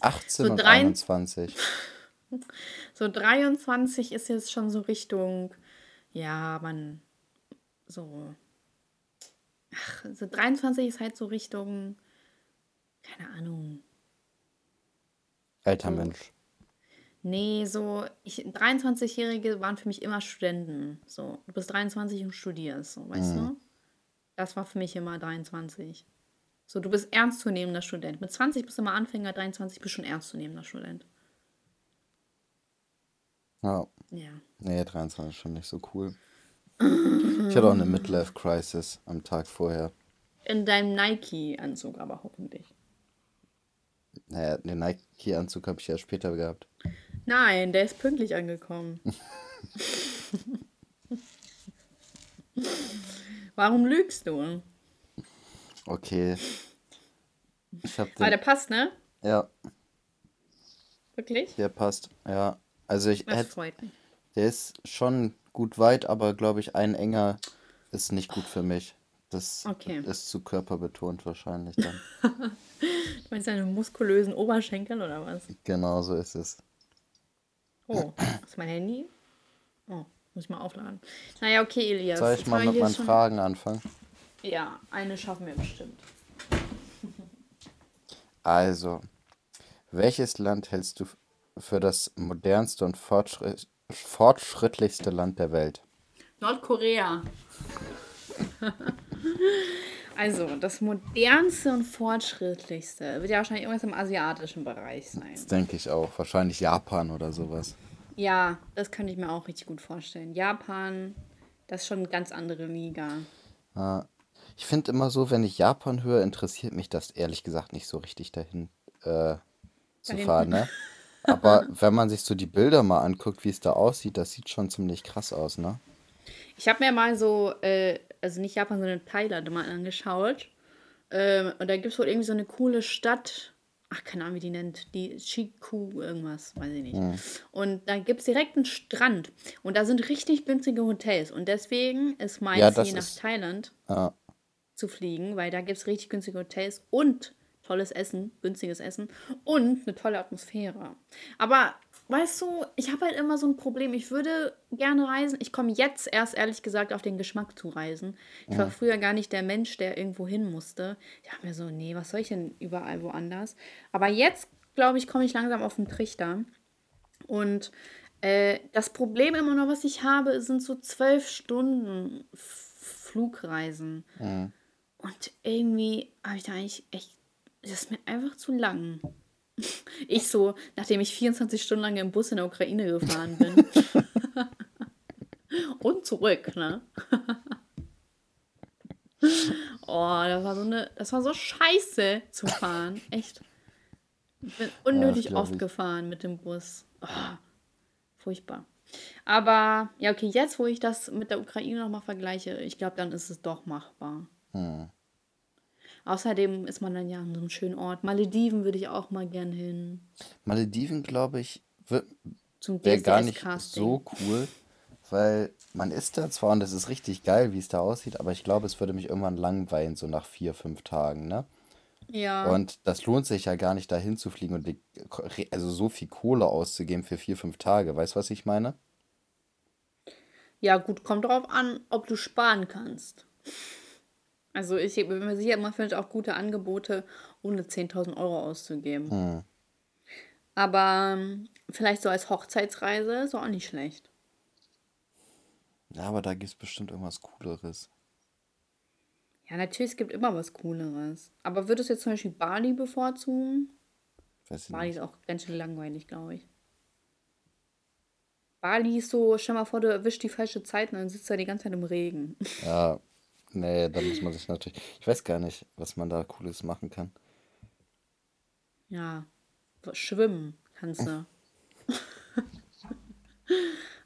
18 So und drei- 21. So 23 ist jetzt schon so Richtung, ja, man, so, ach, so 23 ist halt so Richtung, keine Ahnung. Alter So. Mensch. Nee, so, ich, 23-Jährige waren für mich immer Studenten. So, du bist 23 und studierst, so, weißt du? Das war für mich immer 23. So, du bist ernstzunehmender Student. Mit 20 bist du immer Anfänger, 23 bist du schon ernstzunehmender Student. Ja. Ja. Nee, 23 ist schon nicht so cool. Ich hatte auch eine Midlife-Crisis am Tag vorher. In deinem Nike-Anzug aber hoffentlich. Naja, den Nike-Anzug habe ich ja später gehabt. Nein, der ist pünktlich angekommen. Warum lügst du? Okay. Ich habe Aber der den. passt, ne? Ja, Wirklich? der passt. Ja. Also ich hätte. Der ist schon gut weit, aber glaube ich, ein enger ist nicht gut für mich. Das Okay. ist zu körperbetont wahrscheinlich dann. Du meinst deine muskulösen Oberschenkel oder was? genau so ist es. Oh, ist mein Handy? Oh, muss ich mal aufladen. Naja, okay, Elias. Soll ich mal mit meinen schon- Fragen anfangen? Ja, eine schaffen wir bestimmt. Also, welches Land hältst du für das modernste und fortschritt fortschrittlichste Land der Welt? Nordkorea. also, das modernste und fortschrittlichste wird ja wahrscheinlich irgendwas im asiatischen Bereich sein. Das denke ich auch. Wahrscheinlich Japan oder sowas. Ja, das könnte ich mir auch richtig gut vorstellen. Japan, das ist schon eine ganz andere Liga. Ja. Ich finde immer so, wenn ich Japan höre, interessiert mich das ehrlich gesagt nicht so richtig dahin äh, zu fahren, ne? Aber wenn man sich so die Bilder mal anguckt, wie es da aussieht, das sieht schon ziemlich krass aus, ne? Ich habe mir mal so, äh, also nicht Japan, sondern Thailand mal angeschaut. Ähm, und da gibt es wohl irgendwie so eine coole Stadt. Ach, keine Ahnung, wie die nennt. Die Chiku irgendwas, weiß ich nicht. Und da gibt es direkt einen Strand. Und da sind richtig günstige Hotels. Und deswegen ist Ja, mein das Ziel nach ist, Thailand ja, zu fliegen, weil da gibt es richtig günstige Hotels und tolles Essen, günstiges Essen und eine tolle Atmosphäre. Aber weißt du, ich habe halt immer so ein Problem. Ich würde gerne reisen. Ich komme jetzt erst ehrlich gesagt auf den Geschmack zu reisen. Ich war früher gar nicht der Mensch, der irgendwo hin musste. Ich dachte mir so, nee, was soll ich denn überall woanders? Aber jetzt, glaube ich, komme ich langsam auf den Trichter. Und äh, das Problem immer noch, was ich habe, sind so zwölf Stunden Flugreisen. Und irgendwie habe ich da eigentlich echt, das ist mir einfach zu lang. Ich so, nachdem ich 24 Stunden lang im Bus in der Ukraine gefahren bin. Und zurück, ne? Oh, das war so eine, das war so scheiße zu fahren. Echt. Ich bin ja, unnötig glaube oft ich. gefahren mit dem Bus. Oh, furchtbar. Aber ja, okay, jetzt, wo ich das mit der Ukraine nochmal vergleiche, ich glaube, dann ist es doch machbar. Hm. Außerdem ist man dann ja an so einem schönen Ort. Malediven würde ich auch mal gern hin. Malediven, glaube ich, wäre gar nicht so cool, weil man ist da zwar und es ist richtig geil, wie es da aussieht, aber ich glaube, es würde mich irgendwann langweilen, so nach vier, fünf Tagen, ne? Ja, Und das lohnt sich ja gar nicht, dahin zu fliegen und die, also so viel Kohle auszugeben für vier, fünf Tage. Weißt du, was ich meine? ja, gut, kommt drauf an, ob du sparen kannst. Also ich bin mir sicher, man findet auch gute Angebote, ohne 10.000 Euro auszugeben. Hm. Aber ähm, vielleicht so als Hochzeitsreise ist auch nicht schlecht. Ja, aber da gibt es bestimmt irgendwas Cooleres. Ja, natürlich, es gibt immer was Cooleres. Aber würdest du jetzt zum Beispiel Bali bevorzugen? Weiß ich Bali ist auch ganz schön langweilig, glaube ich. Bali ist so, stell mal vor, du erwischst die falsche Zeit und dann sitzt er die ganze Zeit im Regen. Ja, nee, da muss man sich natürlich. Ich weiß gar nicht, was man da Cooles machen kann. Ja, schwimmen kannst du.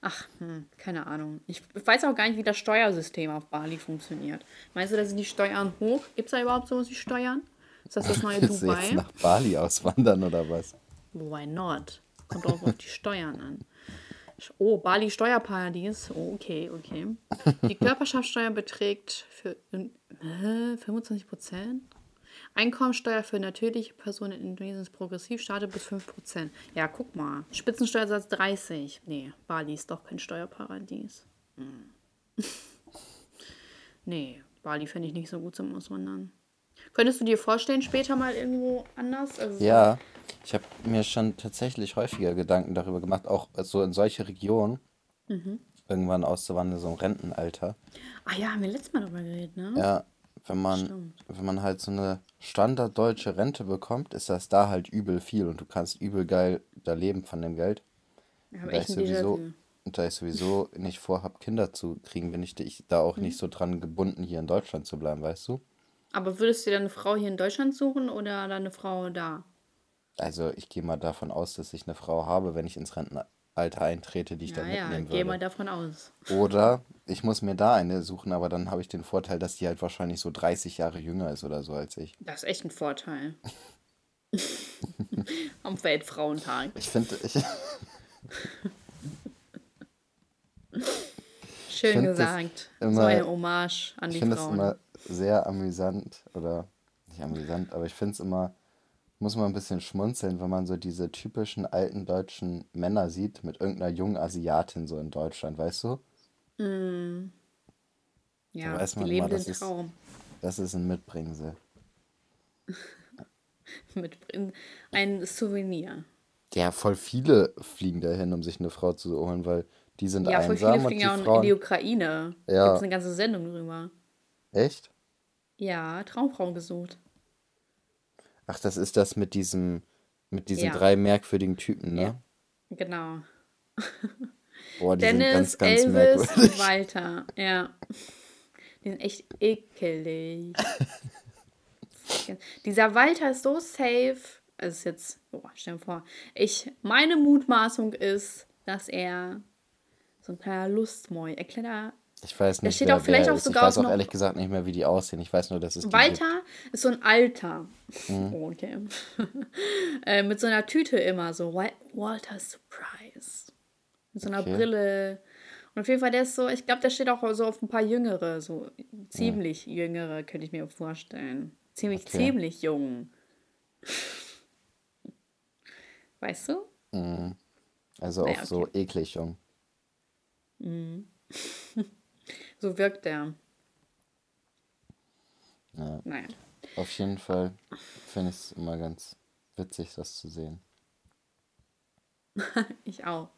Ach, hm, keine Ahnung. Ich weiß auch gar nicht, wie das Steuersystem auf Bali funktioniert. Meinst du, da sind die Steuern hoch? Gibt es da überhaupt sowas wie Steuern? Ist das das neue Willst du jetzt Dubai? nach Bali auswandern oder was? Why not? Kommt auch auf die Steuern an. Oh, Bali Steuerparadies. Oh, okay, okay. Die Körperschaftssteuer beträgt für, äh, 25 Prozent. Einkommensteuer für natürliche Personen in Indonesien ist progressiv, startet bis 5 Prozent. Ja, guck mal. Spitzensteuersatz 30. Nee, Bali ist doch kein Steuerparadies. Hm. nee, Bali fände ich nicht so gut zum Auswandern. Könntest du dir vorstellen, später mal irgendwo anders? Also so- Ja, ich habe mir schon tatsächlich häufiger Gedanken darüber gemacht, auch so in solche Regionen irgendwann auszuwandern, so im Rentenalter. Ah ja, haben wir letztes Mal darüber geredet, ne? Ja, wenn man, Stimmt. wenn man halt so eine standarddeutsche Rente bekommt, ist das da halt übel viel und du kannst übel geil da leben von dem Geld. Haben da ich sowieso, da ich sowieso nicht vorhab, Kinder zu kriegen, bin ich, ich da auch nicht so dran gebunden, hier in Deutschland zu bleiben, weißt du? Aber würdest du dir eine Frau hier in Deutschland suchen oder dann eine Frau da? Also ich gehe mal davon aus, dass ich eine Frau habe, wenn ich ins Rentenalter eintrete, die ich Ja, dann ja, mitnehmen geh mal würde. davon aus. Oder ich muss mir da eine suchen, aber dann habe ich den Vorteil, dass die halt wahrscheinlich so 30 Jahre jünger ist oder so als ich. Das ist echt ein Vorteil. Am Weltfrauentag. Ich finde, ich, Schön gesagt. so eine Hommage an die Frauen. immer sehr amüsant oder nicht amüsant, aber ich finde es immer, muss man ein bisschen schmunzeln, wenn man so diese typischen alten deutschen Männer sieht mit irgendeiner jungen Asiatin so in Deutschland, weißt du? ja, da weiß die leben den das ist- Traum. Das ist ein Mitbringsel. Mit ein Souvenir. Ja, voll viele fliegen dahin, um sich eine Frau zu holen, weil die sind Ja, voll viele einsam und fliegen die ja auch in Frauen. die Ukraine. Da gibt es Ja, eine ganze Sendung drüber. echt? Ja, Traumfrau gesucht. Ach, das ist das mit diesem, mit diesen Ja, drei merkwürdigen Typen, ja, ne? genau. Boah, die sind Dennis, ganz, ganz Elvis und merkwürdig. Walter. Ja, die sind echt ekelig. Dieser Walter ist so safe. Also ist jetzt, oh, stell dir vor, ich, meine Mutmaßung ist, dass er so ein kleiner Lustmäu, ein kleiner, Ich weiß nicht, steht auch wer vielleicht wer auch ist. Ich sogar weiß auch ehrlich gesagt nicht mehr, wie die aussehen. Ich weiß nur, dass es. Walter ist so ein Alter. Mhm. Oh, okay. äh, mit so einer Tüte immer so, Wa- Walter Surprise. Mit so einer Okay. Brille. Und auf jeden Fall, der ist so, ich glaube, der steht auch so auf ein paar Jüngere, so Mhm. ziemlich Jüngere, könnte ich mir vorstellen. Ziemlich, Okay. ziemlich jung. Weißt du? Mhm. Also Naja, so okay. eklig jung. So wirkt der. Ja. Naja. Auf jeden Fall finde ich es immer ganz witzig, das zu sehen. Ich auch.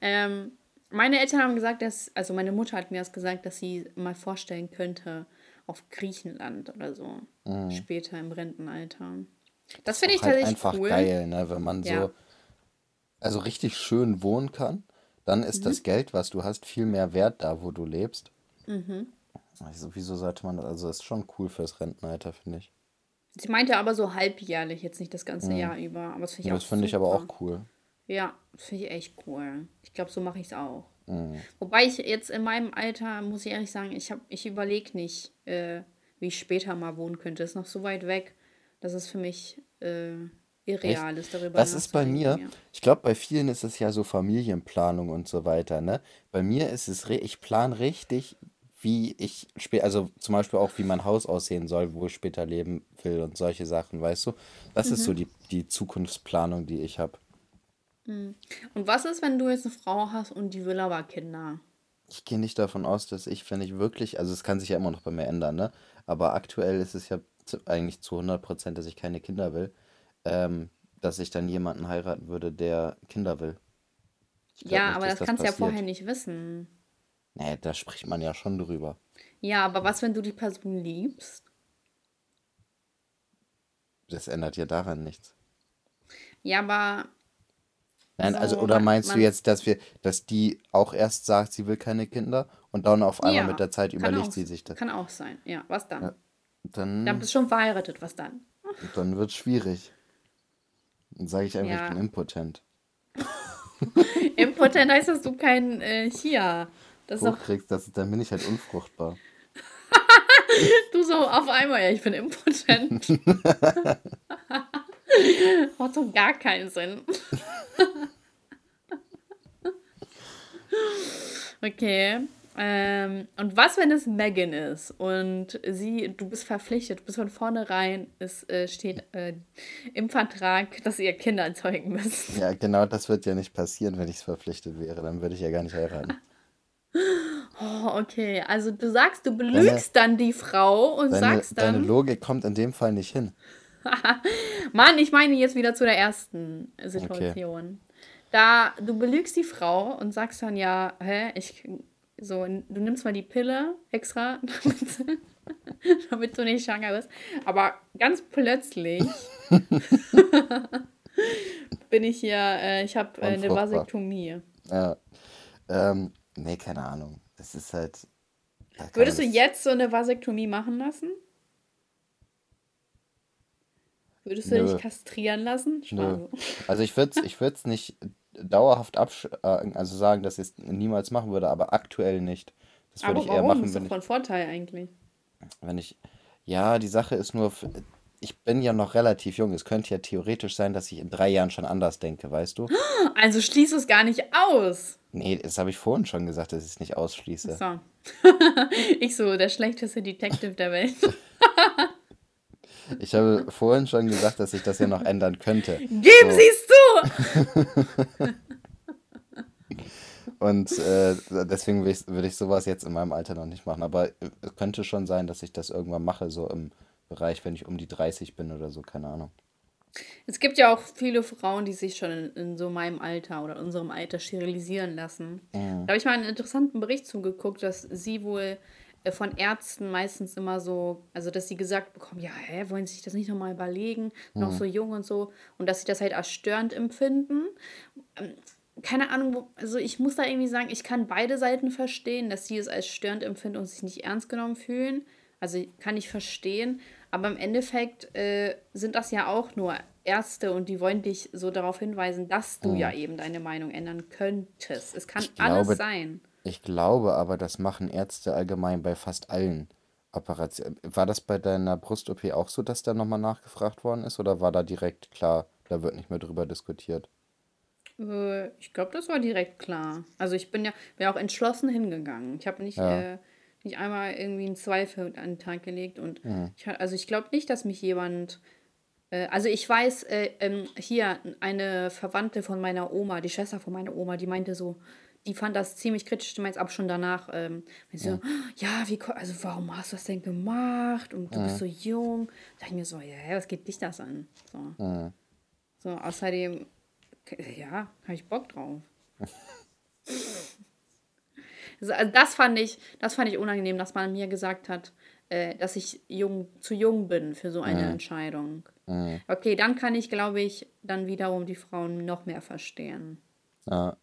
ähm, meine Eltern haben gesagt, dass, also meine Mutter hat mir das gesagt, dass sie mal vorstellen könnte, auf Griechenland oder so. Später im Rentenalter. Das finde ich halt tatsächlich einfach cool. geil, ne? Wenn man Ja. so, also richtig schön wohnen kann, dann ist Mhm. das Geld, was du hast, viel mehr wert da, wo du lebst. Mhm. Also, wieso sollte man das? Also, das ist schon cool fürs Rentenalter, finde ich. Sie meinte aber so halbjährlich, jetzt nicht das ganze Jahr über. Aber das finde ich Ja, das finde ich aber auch cool. Ja, das finde ich echt cool. Ich glaube, so mache ich es auch. Mhm. Wobei ich jetzt in meinem Alter, muss ich ehrlich sagen, ich, hab- ich überlege nicht, äh, wie ich später mal wohnen könnte. Ist noch so weit weg, dass es für mich äh, Echt? irreal ist, darüber Das ist bei mir. Ja. ich glaube, bei vielen ist es ja so Familienplanung und so weiter, ne? Bei mir ist es, re- ich plane richtig, wie ich später, also zum Beispiel auch, wie mein Haus aussehen soll, wo ich später leben will und solche Sachen, weißt du? Das ist so die, die Zukunftsplanung, die ich habe. Und was ist, wenn du jetzt eine Frau hast und die will aber Kinder? Ich gehe nicht davon aus, dass ich, wenn ich wirklich, also es kann sich ja immer noch bei mir ändern, ne? Aber aktuell ist es ja eigentlich zu 100 Prozent, dass ich keine Kinder will, ähm, dass ich dann jemanden heiraten würde, der Kinder will. Ja, nicht, aber das das kannst du ja vorher nicht wissen. Nee, da spricht man ja schon drüber. Ja, aber was, wenn du die Person liebst? Das ändert ja daran nichts. Ja, aber Nein, also, so, oder man, meinst du jetzt, dass wir, dass die auch erst sagt, sie will keine Kinder und dann auf einmal mit ja, der Zeit überlegt auch, sie sich das? kann auch sein. Ja, was dann? Ja, Dann dann, bist du schon verheiratet, was dann? dann wird es schwierig. Dann sage ich einfach, ich bin Ja, impotent. impotent heißt, dass du kein äh, hier. Das Hochkriegst, das, dann bin ich halt unfruchtbar. du so auf einmal, ja, ich bin impotent. Macht doch gar keinen Sinn. Okay. Ähm, und was, wenn es Megan ist und sie, du bist verpflichtet, du bist von vornherein, es äh, steht äh, im Vertrag, dass ihr Kinder zeugen müsst. Ja, genau das wird ja nicht passieren, wenn ich verpflichtet wäre. Dann würde ich ja gar nicht heiraten. Oh, okay. Also du sagst, du Deine, belügst dann die Frau und deine, sagst deine dann, Logik kommt in dem Fall nicht hin. Mann, ich meine jetzt wieder zu der ersten Okay. Situation. Da du belügst die Frau und sagst dann ja, hä, ich so, du nimmst mal die Pille extra, damit, damit du nicht schwanger bist. Aber ganz plötzlich bin ich hier, äh, ich habe äh, eine. Vasektomie. Ja. Ähm, nee, keine Ahnung. Das ist halt, da Würdest du das. jetzt so eine Vasektomie machen lassen? Würdest du dich Nö, kastrieren lassen? nö. Also ich würde es ich würd's nicht dauerhaft absch äh, also sagen, dass ich es niemals machen würde, aber aktuell nicht. Das würde ich eher warum? machen, Ist doch wenn ich, von Vorteil eigentlich. wenn ich, ja, die Sache ist nur, ich bin ja noch relativ jung. Es könnte ja theoretisch sein, dass ich in drei Jahren schon anders denke, weißt du? Also schließ es gar nicht aus. Nee, das habe ich vorhin schon gesagt, dass ich es nicht ausschließe. So. ich so, der schlechteste Detective der Welt. Ich habe vorhin schon gesagt, dass ich das ja noch ändern könnte. Geben So, Sie es zu! und äh, deswegen würde ich, würde ich sowas jetzt in meinem Alter noch nicht machen. Aber äh, es könnte schon sein, dass ich das irgendwann mache, so im Bereich, wenn ich um die 30 bin oder so, keine Ahnung. Es gibt ja auch viele Frauen, die sich schon in, in so meinem Alter oder unserem Alter sterilisieren lassen. Mhm. Da habe ich mal einen interessanten Bericht zugeguckt, dass sie wohl äh, von Ärzten meistens immer so, also dass sie gesagt bekommen, ja, hä, wollen Sie sich das nicht nochmal überlegen, noch Mhm. so jung und so, und dass sie das halt als störend empfinden. Ähm, keine Ahnung, also ich muss da irgendwie sagen, ich kann beide Seiten verstehen, dass sie es als störend empfinden und sich nicht ernst genommen fühlen. Also kann ich verstehen, aber im Endeffekt äh, sind das ja auch nur Ärzte und die wollen dich so darauf hinweisen, dass du ja eben deine Meinung ändern könntest. Es kann Ich alles glaube, sein. ich glaube aber, das machen Ärzte allgemein bei fast allen Operationen. War das bei deiner Brust-OP auch so, dass da nochmal nachgefragt worden ist? Oder war da direkt klar, da wird nicht mehr drüber diskutiert? Äh, ich glaube, das war direkt klar. Also ich bin ja, bin auch entschlossen hingegangen. Ich habe nicht, Ja. äh, nicht einmal irgendwie einen Zweifel an den Tag gelegt. Und Mhm. ich, also ich glaube nicht, dass mich jemand. Äh, also ich weiß, äh, ähm, hier eine Verwandte von meiner Oma, die Schwester von meiner Oma, die meinte so, die fand das ziemlich kritisch, die meint aber schon danach, ähm, meinte so, ja, wie, also warum hast du das denn gemacht? Und du bist so jung. Da dachte ich mir so, ja, was geht dich das an? So. Mhm. So, außerdem, ja, habe ich Bock drauf. Also das fand ich, das fand ich unangenehm, dass man mir gesagt hat, äh, dass ich jung, zu jung bin für so eine Entscheidung. Mhm. Okay, dann kann ich, glaube ich, dann wiederum die Frauen noch mehr verstehen. Ja.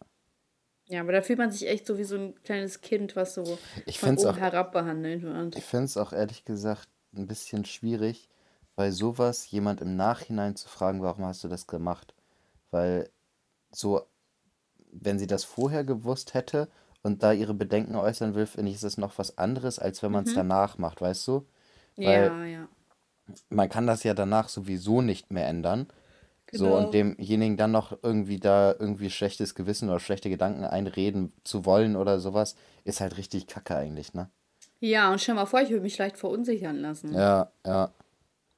Ja, aber da fühlt man sich echt so wie so ein kleines Kind, was so Ich von oben auch- herab behandelt wird. Ich finde es auch ehrlich gesagt ein bisschen schwierig, bei sowas jemand im Nachhinein zu fragen, warum hast du das gemacht? Weil so, wenn sie das vorher gewusst hätte und da ihre Bedenken äußern will, finde ich, ist es noch was anderes, als wenn man es danach macht, weißt du? Weil Ja, ja. man kann das ja danach sowieso nicht mehr ändern. So, Genau. und demjenigen dann noch irgendwie da irgendwie schlechtes Gewissen oder schlechte Gedanken einreden zu wollen oder sowas, ist halt richtig kacke eigentlich, ne? Ja, und stell mal vor, ich würde mich leicht verunsichern lassen. Ja, ja.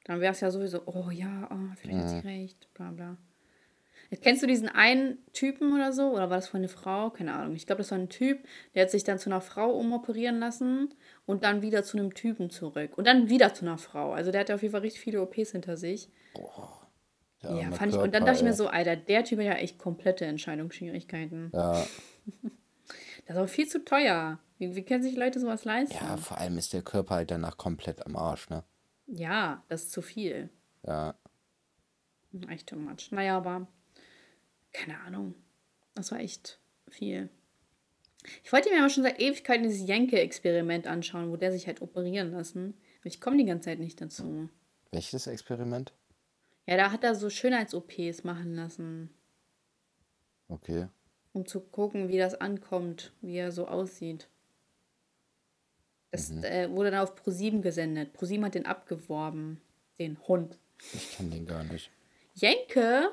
Dann wäre es ja sowieso, oh ja, oh, vielleicht hat Mhm. sie recht, bla bla. Kennst du diesen einen Typen oder so? Oder war das von einer Frau? Keine Ahnung. Ich glaube, das war ein Typ, der hat sich dann zu einer Frau umoperieren lassen und dann wieder zu einem Typen zurück. Und dann wieder zu einer Frau. Also der hatte auf jeden Fall richtig viele OPs hinter sich. Der Ja, fand ich. Und dann Körper, dachte ich mir so, Alter, der Typ hat ja echt komplette Entscheidungsschwierigkeiten. Ja, Das ist aber viel zu teuer. Wie, wie können sich Leute sowas leisten? ja, vor allem ist der Körper halt danach komplett am Arsch, ne? Ja, das ist zu viel. Ja. Echt too much. Naja, aber keine Ahnung. Das war echt viel. Ich wollte mir aber schon seit Ewigkeiten dieses Jenke-Experiment anschauen, wo der sich halt operieren lassen. Aber ich komme die ganze Zeit nicht dazu. Welches Experiment? Ja, da hat er so Schönheits-OPs machen lassen, Okay. um zu gucken, wie das ankommt, wie er so aussieht. Das äh, wurde dann auf ProSieben gesendet. ProSieben hat den abgeworben, den Hund. Ich kenne den gar nicht. Jenke?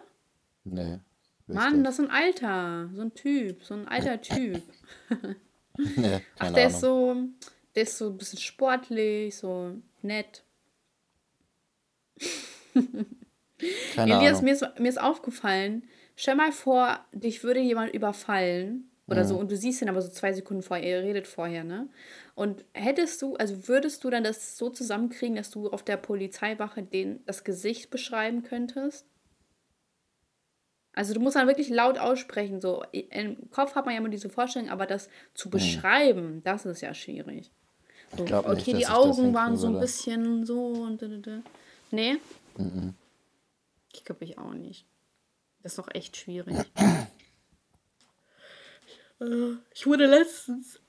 Nee. Mann, das? ist ein Alter, so ein Typ, so ein alter Typ. Nee, Ach, der Ahnung. ist so, der ist so ein bisschen sportlich, so nett. Keine Elias, Ahnung. mir ist, mir ist aufgefallen, stell mal vor, dich würde jemand überfallen oder Mhm. so und du siehst ihn aber so zwei Sekunden vorher, ihr redet vorher, ne? Und hättest du, also würdest du dann das so zusammenkriegen, dass du auf der Polizeiwache den, das Gesicht beschreiben könntest? Also du musst dann wirklich laut aussprechen, so im Kopf hat man ja immer diese Vorstellung, aber das zu beschreiben, das ist ja schwierig. So, Mhm. nicht, okay, die Augen waren so ein bisschen so und da, da, da. Nee? Mhm. Ich glaube ich auch nicht. Das ist doch echt schwierig. Äh, ich wurde letztens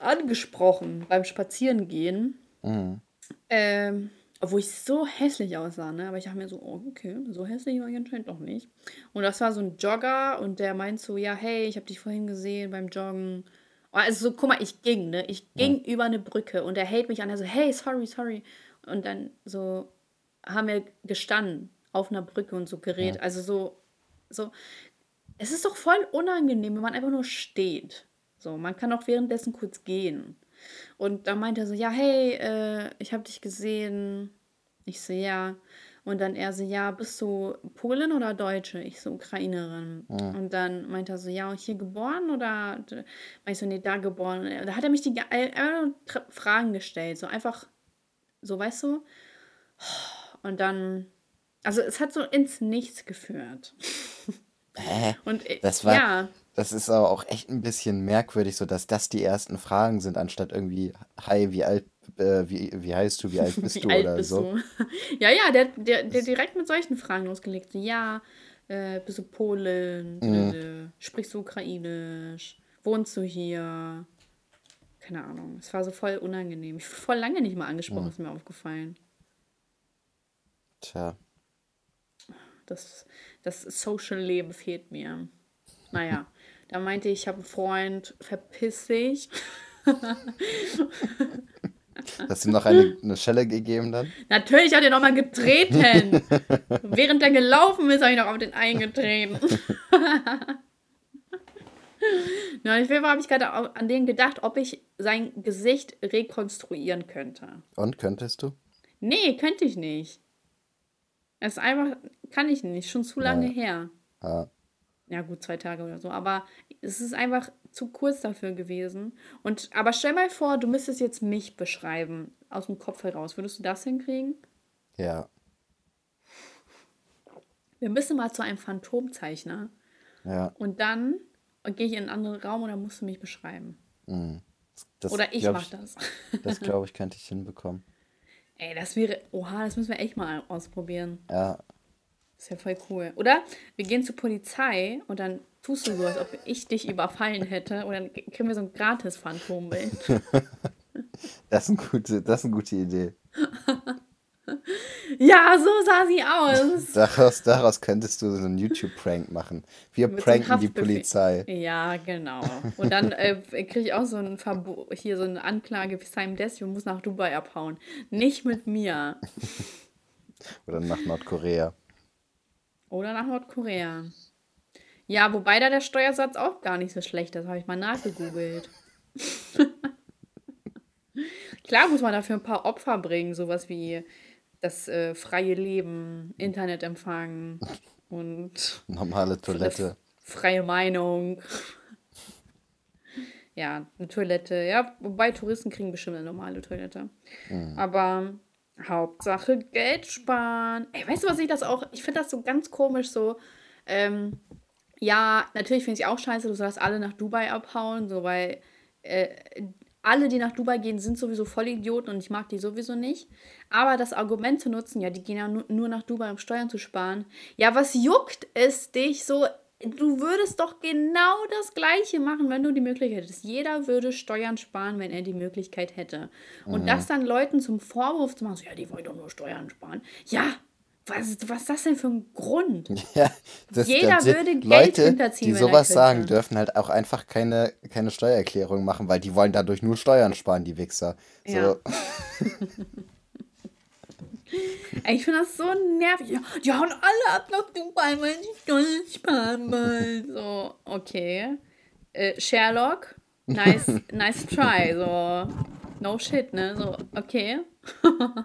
angesprochen beim Spazierengehen, Mhm. ähm, obwohl ich so hässlich aussah, ne? Aber ich dachte mir so, oh, okay, so hässlich war ich anscheinend doch nicht. Und das war so ein Jogger und der meint so, ja, hey, ich habe dich vorhin gesehen beim Joggen. Oh, Also so, guck mal, ich ging, ne? Ich ging über eine Brücke und er hält mich an, er so, hey, sorry, sorry. Und dann so haben wir gestanden auf einer Brücke und so geredet. Also so, so, es ist doch voll unangenehm, wenn man einfach nur steht. So, man kann auch währenddessen kurz gehen. Und dann meinte er so, ja, hey, äh, ich habe dich gesehen. Ich so, ja. Und dann er so, ja, bist du Polin oder Deutsche? Ich so, Ukrainerin. Und dann meinte er so, ja, hier geboren oder? Ich so, nee, da geboren. Und da hat er mich die äh, äh, Fragen gestellt. So einfach, so, weißt du? Und dann Also es hat so ins Nichts geführt. Hä? Und äh, Das war, ja, das ist aber auch echt ein bisschen merkwürdig, so dass das die ersten Fragen sind, anstatt irgendwie, hi, wie alt, äh, wie, wie heißt du, wie alt bist wie du alt oder bist so. du? Ja, ja, der, der, der direkt mit solchen Fragen losgelegt. Ja, äh, bist du Polen? Mhm. Äh, sprichst du Ukrainisch? Wohnst du hier? Keine Ahnung. Es war so voll unangenehm. Ich wurde voll lange nicht mal angesprochen, Mhm. ist mir aufgefallen. Tja, Das, das Social-Leben fehlt mir. Naja, da meinte ich, ich habe einen Freund, verpiss dich. hast du ihm noch eine, eine Schelle gegeben dann? Natürlich hat er nochmal getreten. Während er gelaufen ist, habe ich noch auf den eingetreten. ja, auf jeden Fall habe ich gerade an den gedacht, ob ich sein Gesicht rekonstruieren könnte. Und könntest du? Nee, könnte ich nicht. Es ist einfach, kann ich nicht, schon zu lange her. Ja. Ja, gut, zwei Tage oder so. Aber es ist einfach zu kurz dafür gewesen. Und aber stell mal vor, du müsstest jetzt mich beschreiben, aus dem Kopf heraus. Würdest du das hinkriegen? Ja. Wir müssen mal zu einem Phantomzeichner. Ja. Und dann gehe ich in einen anderen Raum und dann musst du mich beschreiben. Das, Oder ich glaub mach das. Das glaube ich, könnte ich hinbekommen. Ey, das wäre. Oha, das müssen wir echt mal ausprobieren. Ja. Ist ja voll cool. Oder wir gehen zur Polizei und dann tust du so, als ob ich dich überfallen hätte. Und dann kriegen wir so ein gratis Phantombild. Das ist, eine gute, das ist eine gute Idee. ja, so sah sie aus. Daraus, daraus könntest du so einen YouTube-Prank machen. Wir Mit so pranken die. Polizei. Ja, genau. Und dann äh, kriege ich auch so ein Verbo hier so eine Anklage wie Simon Desio muss nach Dubai abhauen. Nicht mit mir. Oder nach Nordkorea. Oder nach Nordkorea. Ja, wobei da der Steuersatz auch gar nicht so schlecht ist, habe ich mal nachgegoogelt. Klar muss man dafür ein paar Opfer bringen, sowas wie das äh, freie Leben, Internetempfang und Normale Toilette. freie Meinung. Ja, eine Toilette. Ja, wobei Touristen kriegen bestimmt eine normale Toilette. Aber Hauptsache Geld sparen. Ey, weißt du, was ich das auch. Ich finde das so ganz komisch so. Ähm, ja, natürlich finde ich auch scheiße, du sollst alle nach Dubai abhauen, so weil äh, alle, die nach Dubai gehen, sind sowieso Vollidioten und ich mag die sowieso nicht. Aber das Argument zu nutzen, ja, die gehen ja nur, nur nach Dubai, um Steuern zu sparen. Ja, was juckt es dich so? Du würdest doch genau das Gleiche machen, wenn du die Möglichkeit hättest. Jeder würde Steuern sparen, wenn er die Möglichkeit hätte. Und das dann Leuten zum Vorwurf zu machen, so, ja, die wollen doch nur Steuern sparen. Ja, was, was ist das denn für ein Grund? Ja, das, Jeder das, würde Geld Leute, hinterziehen, die sowas sagen, dürfen halt auch einfach keine, keine Steuererklärung machen, weil die wollen dadurch nur Steuern sparen, die Wichser. So, Ja. Ey, Ich finde das so nervig. Ja, die hauen alle ab nach Dubai, weil die Steuern sparen wollen. So, okay. Äh, Sherlock, nice, nice try. So, no shit, ne? So, okay.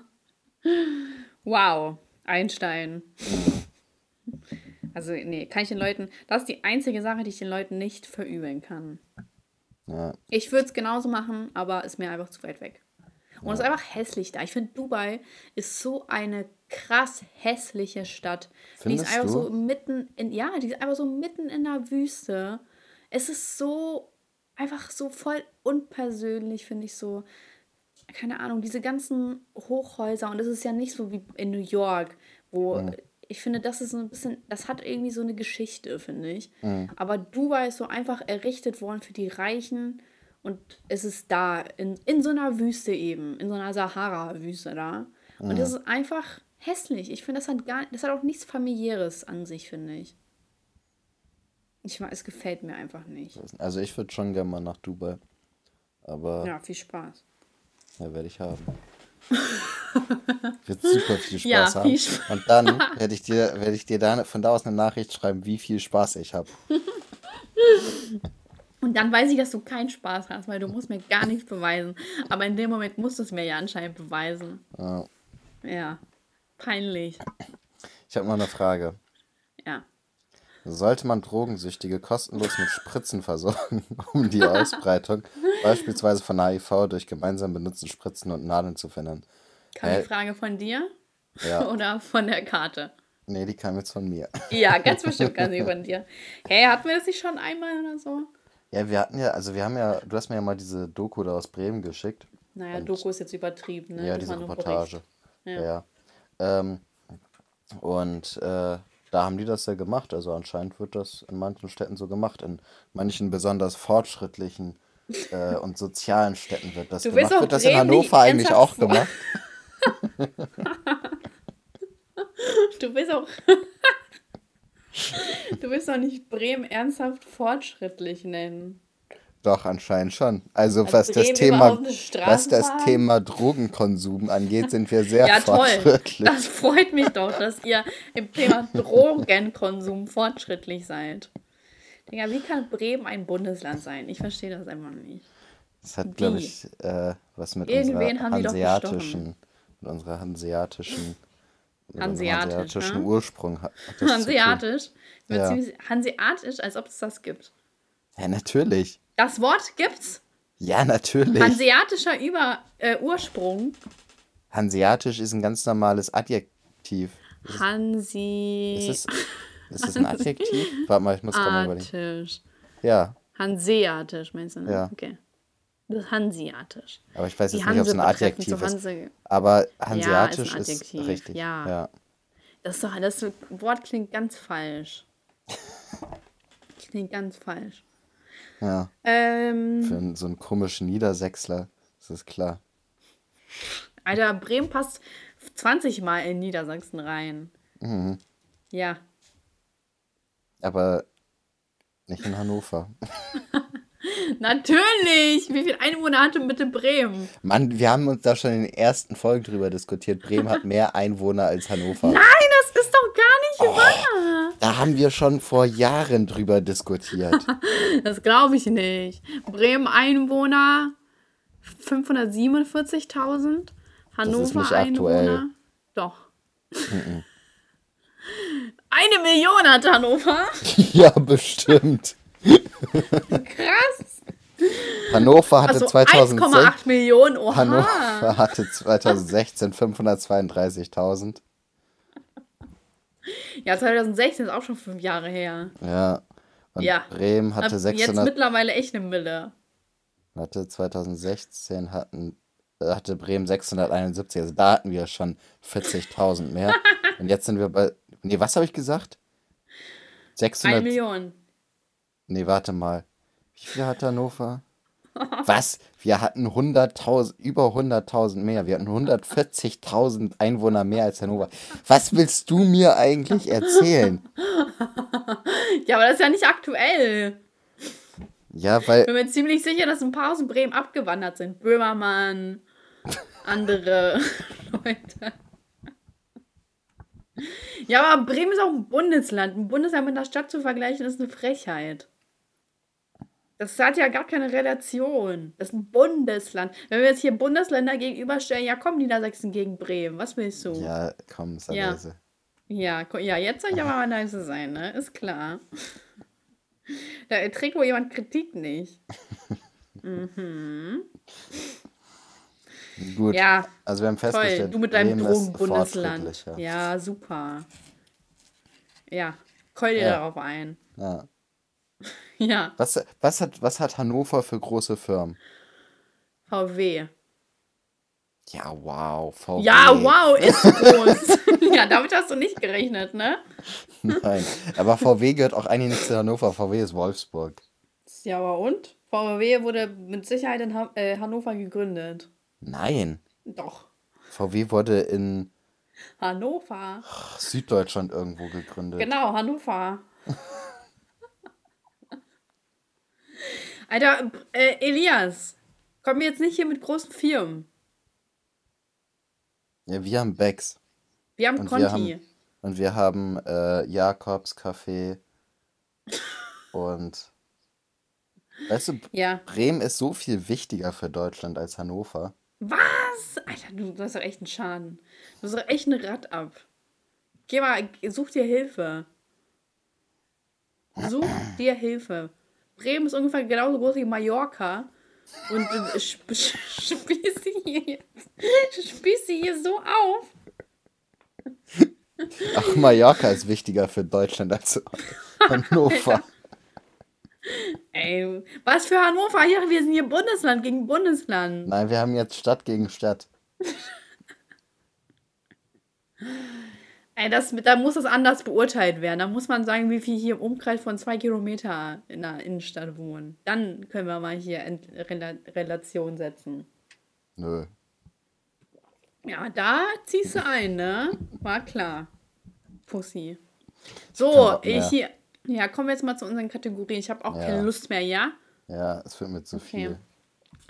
wow, Einstein. Also, nee, kann ich den Leuten. Das ist die einzige Sache, die ich den Leuten nicht verübeln kann. ja. Ich würde es genauso machen, aber ist mir einfach zu weit weg. Und es ist einfach hässlich da. Ich finde, Dubai ist so eine krass hässliche Stadt. die ist Findest einfach du? so mitten in, ja, die ist einfach so mitten in der Wüste. Es ist so, einfach so voll unpersönlich, finde ich so. Keine Ahnung, diese ganzen Hochhäuser und es ist ja nicht so wie in New York, wo ich finde, das ist so ein bisschen, das hat irgendwie so eine Geschichte, finde ich. Aber Dubai ist so einfach errichtet worden für die Reichen und es ist da, in, in so einer Wüste eben, in so einer Sahara-Wüste da. Und das ist einfach hässlich. Ich finde, das hat gar, das hat auch nichts familiäres an sich, finde ich. Ich weiß, es gefällt mir einfach nicht. Also ich würde schon gerne mal nach Dubai. Aber Ja, viel Spaß. ja, werde ich haben. Wird super viel Spaß Ja, haben. viel Spaß. Und dann werde ich dir, werde ich dir da, von da aus eine Nachricht schreiben, wie viel Spaß ich habe. Und dann weiß ich, dass du keinen Spaß hast, weil du musst mir gar nichts beweisen. Aber in dem Moment musst du es mir ja anscheinend beweisen. Ja. Ja, peinlich. Ich habe noch eine Frage. Ja. Sollte man Drogensüchtige kostenlos mit Spritzen versorgen, um die Ausbreitung beispielsweise von HIV durch gemeinsam benutzte Spritzen und Nadeln zu verhindern? Kam die Frage von dir Ja. oder von der Karte? Nee, die kam jetzt von mir. Ja, ganz bestimmt kam sie von dir. Hey, hatten wir das nicht schon einmal oder so? Ja, wir hatten ja, also wir haben ja, du hast mir ja mal diese Doku da aus Bremen geschickt. Naja, Und- Doku ist jetzt übertrieben, ne? Ja, Das diese Reportage. Ja. Ja. Ähm, und äh, da haben die das ja gemacht. Also anscheinend wird das in manchen Städten so gemacht. In manchen besonders fortschrittlichen äh, und sozialen Städten wird das Du gemacht. Wird das in Hannover eigentlich auch gemacht? Du willst auch. du willst doch nicht Bremen ernsthaft fortschrittlich nennen. Doch, anscheinend schon. Also Hat was das Thema, was das? Thema Drogenkonsum angeht, sind wir sehr Ja, toll. fortschrittlich. Das freut mich doch, dass ihr im Thema Drogenkonsum fortschrittlich seid. Digga, wie kann Bremen ein Bundesland sein? Ich verstehe das einfach nicht. Das hat, glaube ich, äh, was mit Irgendwen unserer hanseatischen, mit unserer hanseatischen, Hanseatisch, hanseatischen ne? Ursprung hat das tun. Hanseatisch? Ja. ziemlich- Hanseatisch, als ob es das gibt. Ja, natürlich. Das Wort gibt's? Ja, natürlich. Hanseatischer Über äh, Ursprung. Hanseatisch ist ein ganz normales Adjektiv. Hansi. Ist es, ist es ein Adjektiv? Warte mal, ich muss gerade mal überlegen. Hanseatisch. Ja, Hanseatisch, meinst du? Ne? Ja. Okay. Das ist Hanseatisch. aber ich weiß jetzt nicht, ob es ein Adjektiv ist. Hanse. Aber Ja, Hanseatisch ist ein ist, Adjektiv, richtig. ja. ja. Das, ist doch, das Wort klingt ganz falsch. Klingt ganz falsch. Ja, Ähm, für so einen komischen Niedersächsler, das ist klar. Alter, Bremen passt 20 Mal in Niedersachsen rein. Mhm. Ja. Aber nicht in Hannover. Natürlich! Wie viele Einwohner hatte bitte Bremen? Mann, wir haben uns da schon in den ersten Folgen drüber diskutiert. Bremen hat mehr Einwohner als Hannover. Nein, das ist doch gar nicht wahr! Da haben wir schon vor Jahren drüber diskutiert. Das glaube ich nicht. Bremen Einwohner 547.000. Hannover nicht aktuell. Einwohner. Doch. Eine Million hat Hannover. ja, bestimmt. Krass. Hannover hatte Also 2006. 1,8 Millionen. Oha. Hannover hatte 2016 532.000. Ja, 2016 ist auch schon fünf Jahre her. Ja. Und Ja. Bremen Ab hatte Jetzt 600. mittlerweile echt eine Mille. Warte, 2016 hatten, äh, hatte Bremen 671. Also da hatten wir schon 40.000 mehr. Und jetzt sind wir bei. Nee, was habe ich gesagt? Eine 600. Million. Nee, warte mal. Wie viel hat Hannover? Was? Wir hatten 100.000, über 100.000 mehr. Wir hatten 140.000 Einwohner mehr als Hannover. Was willst du mir eigentlich erzählen? Ja, aber das ist ja nicht aktuell. Ja, Ich weil bin mir ziemlich sicher, dass ein paar aus Bremen abgewandert sind. Böhmermann, andere Leute. Ja, aber Bremen ist auch ein Bundesland. Ein Bundesland mit einer Stadt zu vergleichen, ist eine Frechheit. Das hat ja gar keine Relation. Das ist ein Bundesland. Wenn wir jetzt hier Bundesländer gegenüberstellen, ja komm, Niedersachsen gegen Bremen. Was willst du? Ja, komm, sei Ja. leise. Ja, ja, jetzt soll ich aber mal leise sein, ne? Ist klar. Da trägt wohl jemand Kritik nicht. Gut. Ja, Also wir haben toll. festgestellt, Du mit deinem Drogenbundesland. fortschrittlicher. Ja, super. Ja, keul dir Ja. darauf ein. Ja. Ja, Was, was, hat, was hat Hannover für große Firmen? VW. Ja, wow, VW. Ja, wow, ist groß. ja, damit hast du nicht gerechnet, ne? Nein, aber VW gehört auch eigentlich nicht zu Hannover. VW ist Wolfsburg. Ja, aber und? VW wurde mit Sicherheit in ha äh, Hannover gegründet. Nein, Doch. VW wurde in Hannover. Süddeutschland irgendwo gegründet. Genau, Hannover. Alter, äh, Elias, komm jetzt nicht hier mit großen Firmen. Ja, wir haben Becks. Wir haben Und Conti. wir haben, und wir haben äh, Jakobs Café. Und weißt du, ja. Bremen ist so viel wichtiger für Deutschland als Hannover. Was? Alter, du, du hast doch echt einen Schaden. Du hast doch echt ein Rad ab. Geh mal, such dir Hilfe. Such dir Hilfe. Bremen ist ungefähr genauso groß wie Mallorca. Und du sp sie hier, spießt sie hier so auf. Ach, Mallorca ist wichtiger für Deutschland als Hannover. Ey, was für Hannover? Ja, wir sind hier Bundesland gegen Bundesland. Nein, wir haben jetzt Stadt gegen Stadt. Ey, das, da muss das anders beurteilt werden. Da muss man sagen, wie viel hier im Umkreis von zwei Kilometer in der Innenstadt wohnen. Dann können wir mal hier in Rela Relation setzen. Nö. Ja, da ziehst du ein, ne? War klar. Pussy. So, ich hier. Ja, kommen wir jetzt mal zu unseren Kategorien. Ich habe auch Ja. keine Lust mehr, ja? Ja, es wird mir zu viel.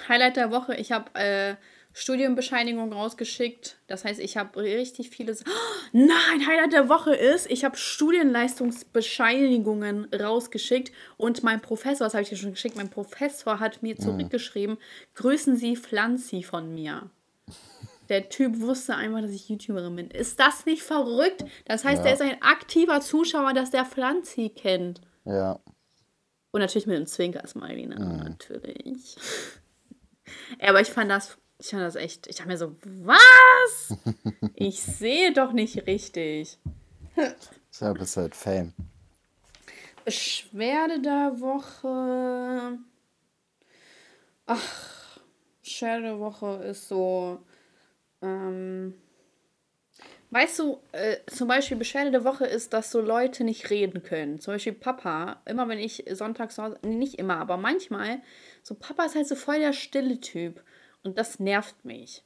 Highlight der Woche, ich habe äh, Studienbescheinigung rausgeschickt. Das heißt, ich habe richtig viele. Oh, nein, Highlight der Woche ist, ich habe Studienleistungsbescheinigungen rausgeschickt und mein Professor, das habe ich dir schon geschickt, mein Professor hat mir zurückgeschrieben: Grüßen Sie Pflanzi von mir. Der Typ wusste einfach, dass ich YouTuberin bin. Ist das nicht verrückt? Das heißt, Ja. der ist ein aktiver Zuschauer, dass der Pflanzi kennt. Ja. Und natürlich mit dem Zwinker-Smiley, ne? Natürlich. Ja, aber ich fand das, ich fand das echt, ich dachte mir so, was? Ich sehe doch nicht richtig. Deshalb ist halt Fame. Beschwerde der Woche. Ach, Beschwerde der Woche ist so. Ähm, weißt du, äh, zum Beispiel Beschwerde der Woche ist, dass so Leute nicht reden können. Zum Beispiel Papa, immer wenn ich sonntags nee, nicht immer, aber manchmal, so Papa ist halt so voll der stille Typ. Und das nervt mich.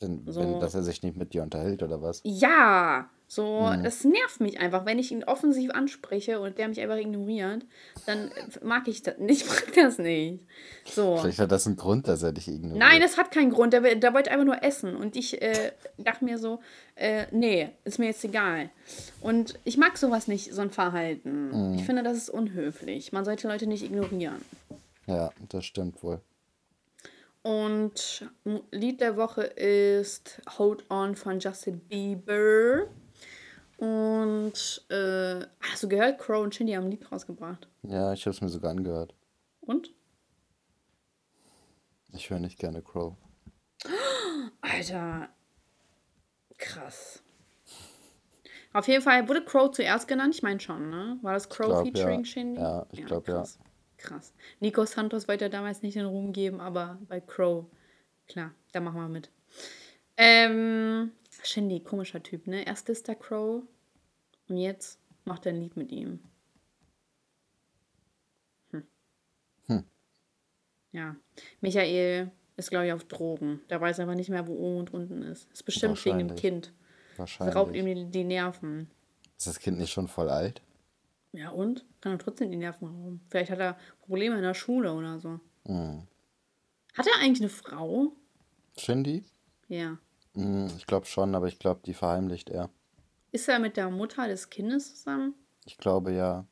Wenn, So. wenn, dass er sich nicht mit dir unterhält oder was? Ja, so, das nervt mich einfach. Wenn ich ihn offensiv anspreche und der mich einfach ignoriert, dann äh, mag ich das nicht, mag das nicht. So. Vielleicht hat das einen Grund, dass er dich ignoriert. Nein, das hat keinen Grund. Der, der wollte einfach nur essen. Und ich äh, dachte mir so, äh, nee, ist mir jetzt egal. Und ich mag sowas nicht, so ein Verhalten. Ich finde, das ist unhöflich. Man sollte Leute nicht ignorieren. Ja, das stimmt wohl. Und Lied der Woche ist Hold On von Justin Bieber. Und äh, hast du gehört, Crow und Shindy haben ein Lied rausgebracht. Ja, ich habe es mir sogar angehört. Und? Ich höre nicht gerne Crow. Alter, krass. Auf jeden Fall wurde Crow zuerst genannt. Ich meine schon, ne? War das Crow glaub, featuring ja. Shindy? Ja, ich glaub, ja. Krass. Nico Santos wollte ja damals nicht den Ruhm geben, aber bei Crow, klar, da machen wir mit. Ähm, Shindy, komischer Typ, ne? Erst ist der Crow und jetzt macht er ein Lied mit ihm. Hm. Ja. Michael ist, glaube ich, auf Drogen. Der weiß einfach nicht mehr, wo oben und unten ist. Ist bestimmt wegen dem. Kind. Wahrscheinlich. Raubt ihm die, die Nerven. Ist das Kind nicht schon voll alt? Ja, und? Kann er trotzdem die Nerven rauben. Vielleicht hat er Probleme in der Schule oder so. Hm. Hat er eigentlich eine Frau? Shindy? Ja. Hm, ich glaube schon, aber ich glaube, die verheimlicht er. Ist er mit der Mutter des Kindes zusammen? Ich glaube ja.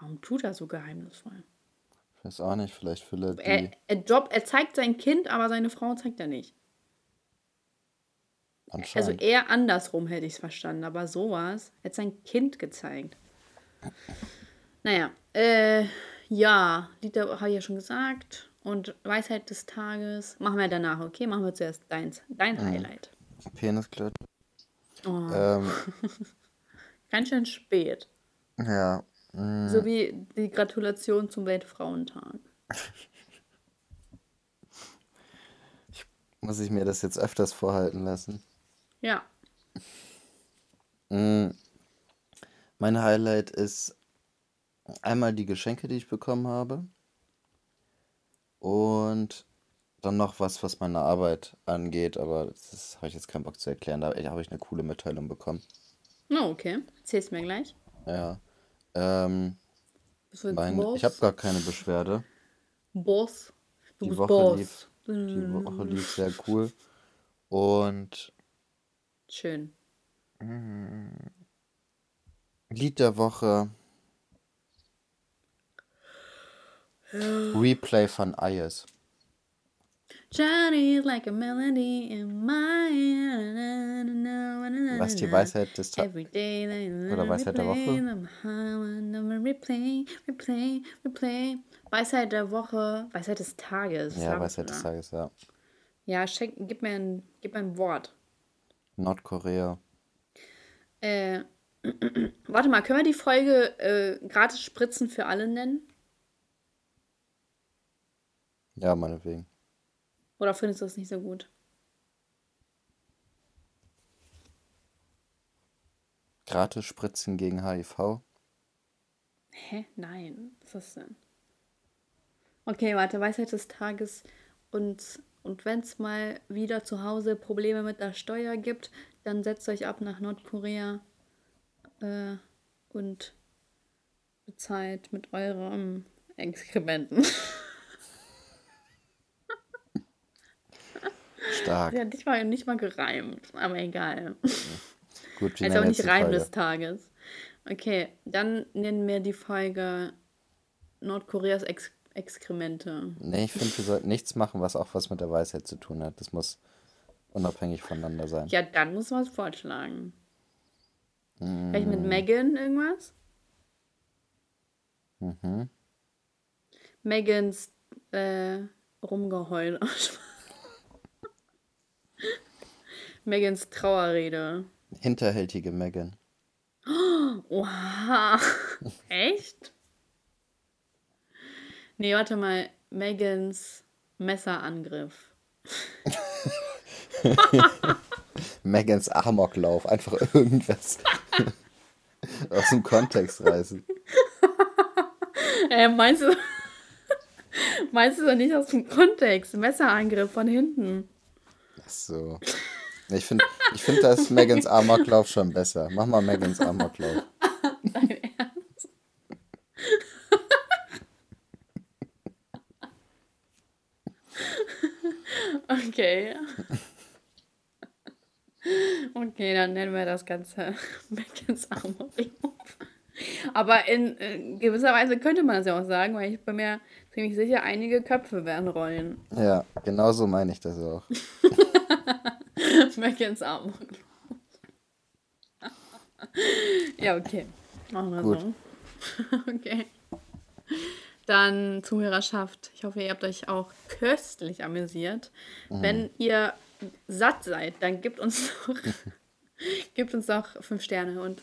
Warum tut er so geheimnisvoll? Ich weiß auch nicht, vielleicht will er die. Er, er, Job, er zeigt sein Kind, aber seine Frau zeigt er nicht. Also eher andersrum hätte ich es verstanden, aber sowas. Hat sein Kind gezeigt. Naja, äh, ja, Lieder habe ich ja schon gesagt. Und Weisheit des Tages machen wir danach, okay? Machen wir zuerst deins, dein Highlight. Penisglut. Oh, Ähm, ganz schön spät. ja. hm, So wie die Gratulation zum Weltfrauentag. muss ich mir das jetzt öfters vorhalten lassen. Ja. Mm, Mein Highlight ist einmal die Geschenke, die ich bekommen habe. Und dann noch was, was meine Arbeit angeht, aber das habe ich jetzt keinen Bock zu erklären. Da habe ich eine coole Mitteilung bekommen. Oh, okay. Erzähl's mir gleich. Ja. Ähm, Bist du jetzt mein, Boss? ich habe gar keine Beschwerde. Boss. Du Die bist Woche Boss. lief, die Woche lief sehr cool. Und Schön. Lied der Woche. Replay von Ayes. Johnny is like a melody in my Was die Weisheit des Tages. Oder Weisheit der Woche? Replay, replay, replay. Weisheit der Woche, Weisheit des Tages. Ja, Weisheit des. Tages, ja. Ja, schenk, gib, mir ein, gib mir ein Wort. Nordkorea. Äh, warte mal, können wir die Folge äh, gratis Spritzen für alle nennen? Ja, meinetwegen. Oder findest du das nicht so gut? Gratis Spritzen gegen HIV. Hä? Nein. Was ist das denn? Okay, warte, Weisheit des Tages. Und, und wenn es mal wieder zu Hause Probleme mit der Steuer gibt, dann setzt euch ab nach Nordkorea äh, und bezahlt mit eurem Exkrementen. Stark. Ja, nicht mal, nicht mal gereimt, aber egal. Gut, wie Also auch nicht Reim Folge? des Tages. Okay, dann nennen wir die Folge Nordkoreas Ex Exkremente. Nee, ich finde, wir sollten nichts machen, was auch was mit der Weisheit zu tun hat. Das muss unabhängig voneinander sein. Ja, dann muss man was vorschlagen. Mm, Vielleicht mit Megan irgendwas? Mhm. Megans äh, Rumgeheul. Megans Trauerrede. Hinterhältige Megan. Oha. Echt? Nee, warte mal. Megans Messerangriff. Megans Amoklauf. Einfach irgendwas aus dem Kontext reißen. Äh, meinst du. meinst du doch nicht aus dem Kontext? Messerangriff von hinten. Ach so. Ich finde, ich find, da ist Megans Amoklauf schon besser. Mach mal Megans Amoklauf. Dein Ernst? Okay. Okay, dann nennen wir das Ganze Megans Armorium. Aber in, in gewisser Weise könnte man das ja auch sagen, weil ich bin mir ziemlich sicher, einige Köpfe werden rollen. Ja, genau so meine ich das auch. Megans Armorium. ja, okay. Machen wir Gut. so. okay. Dann Zuhörerschaft. Ich hoffe, ihr habt euch auch köstlich amüsiert. Wenn ihr satt seid, dann gebt uns doch, gebt uns doch fünf Sterne und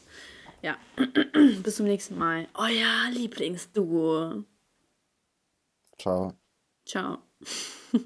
ja, bis zum nächsten Mal. Euer Lieblingsduo. Ciao. Ciao.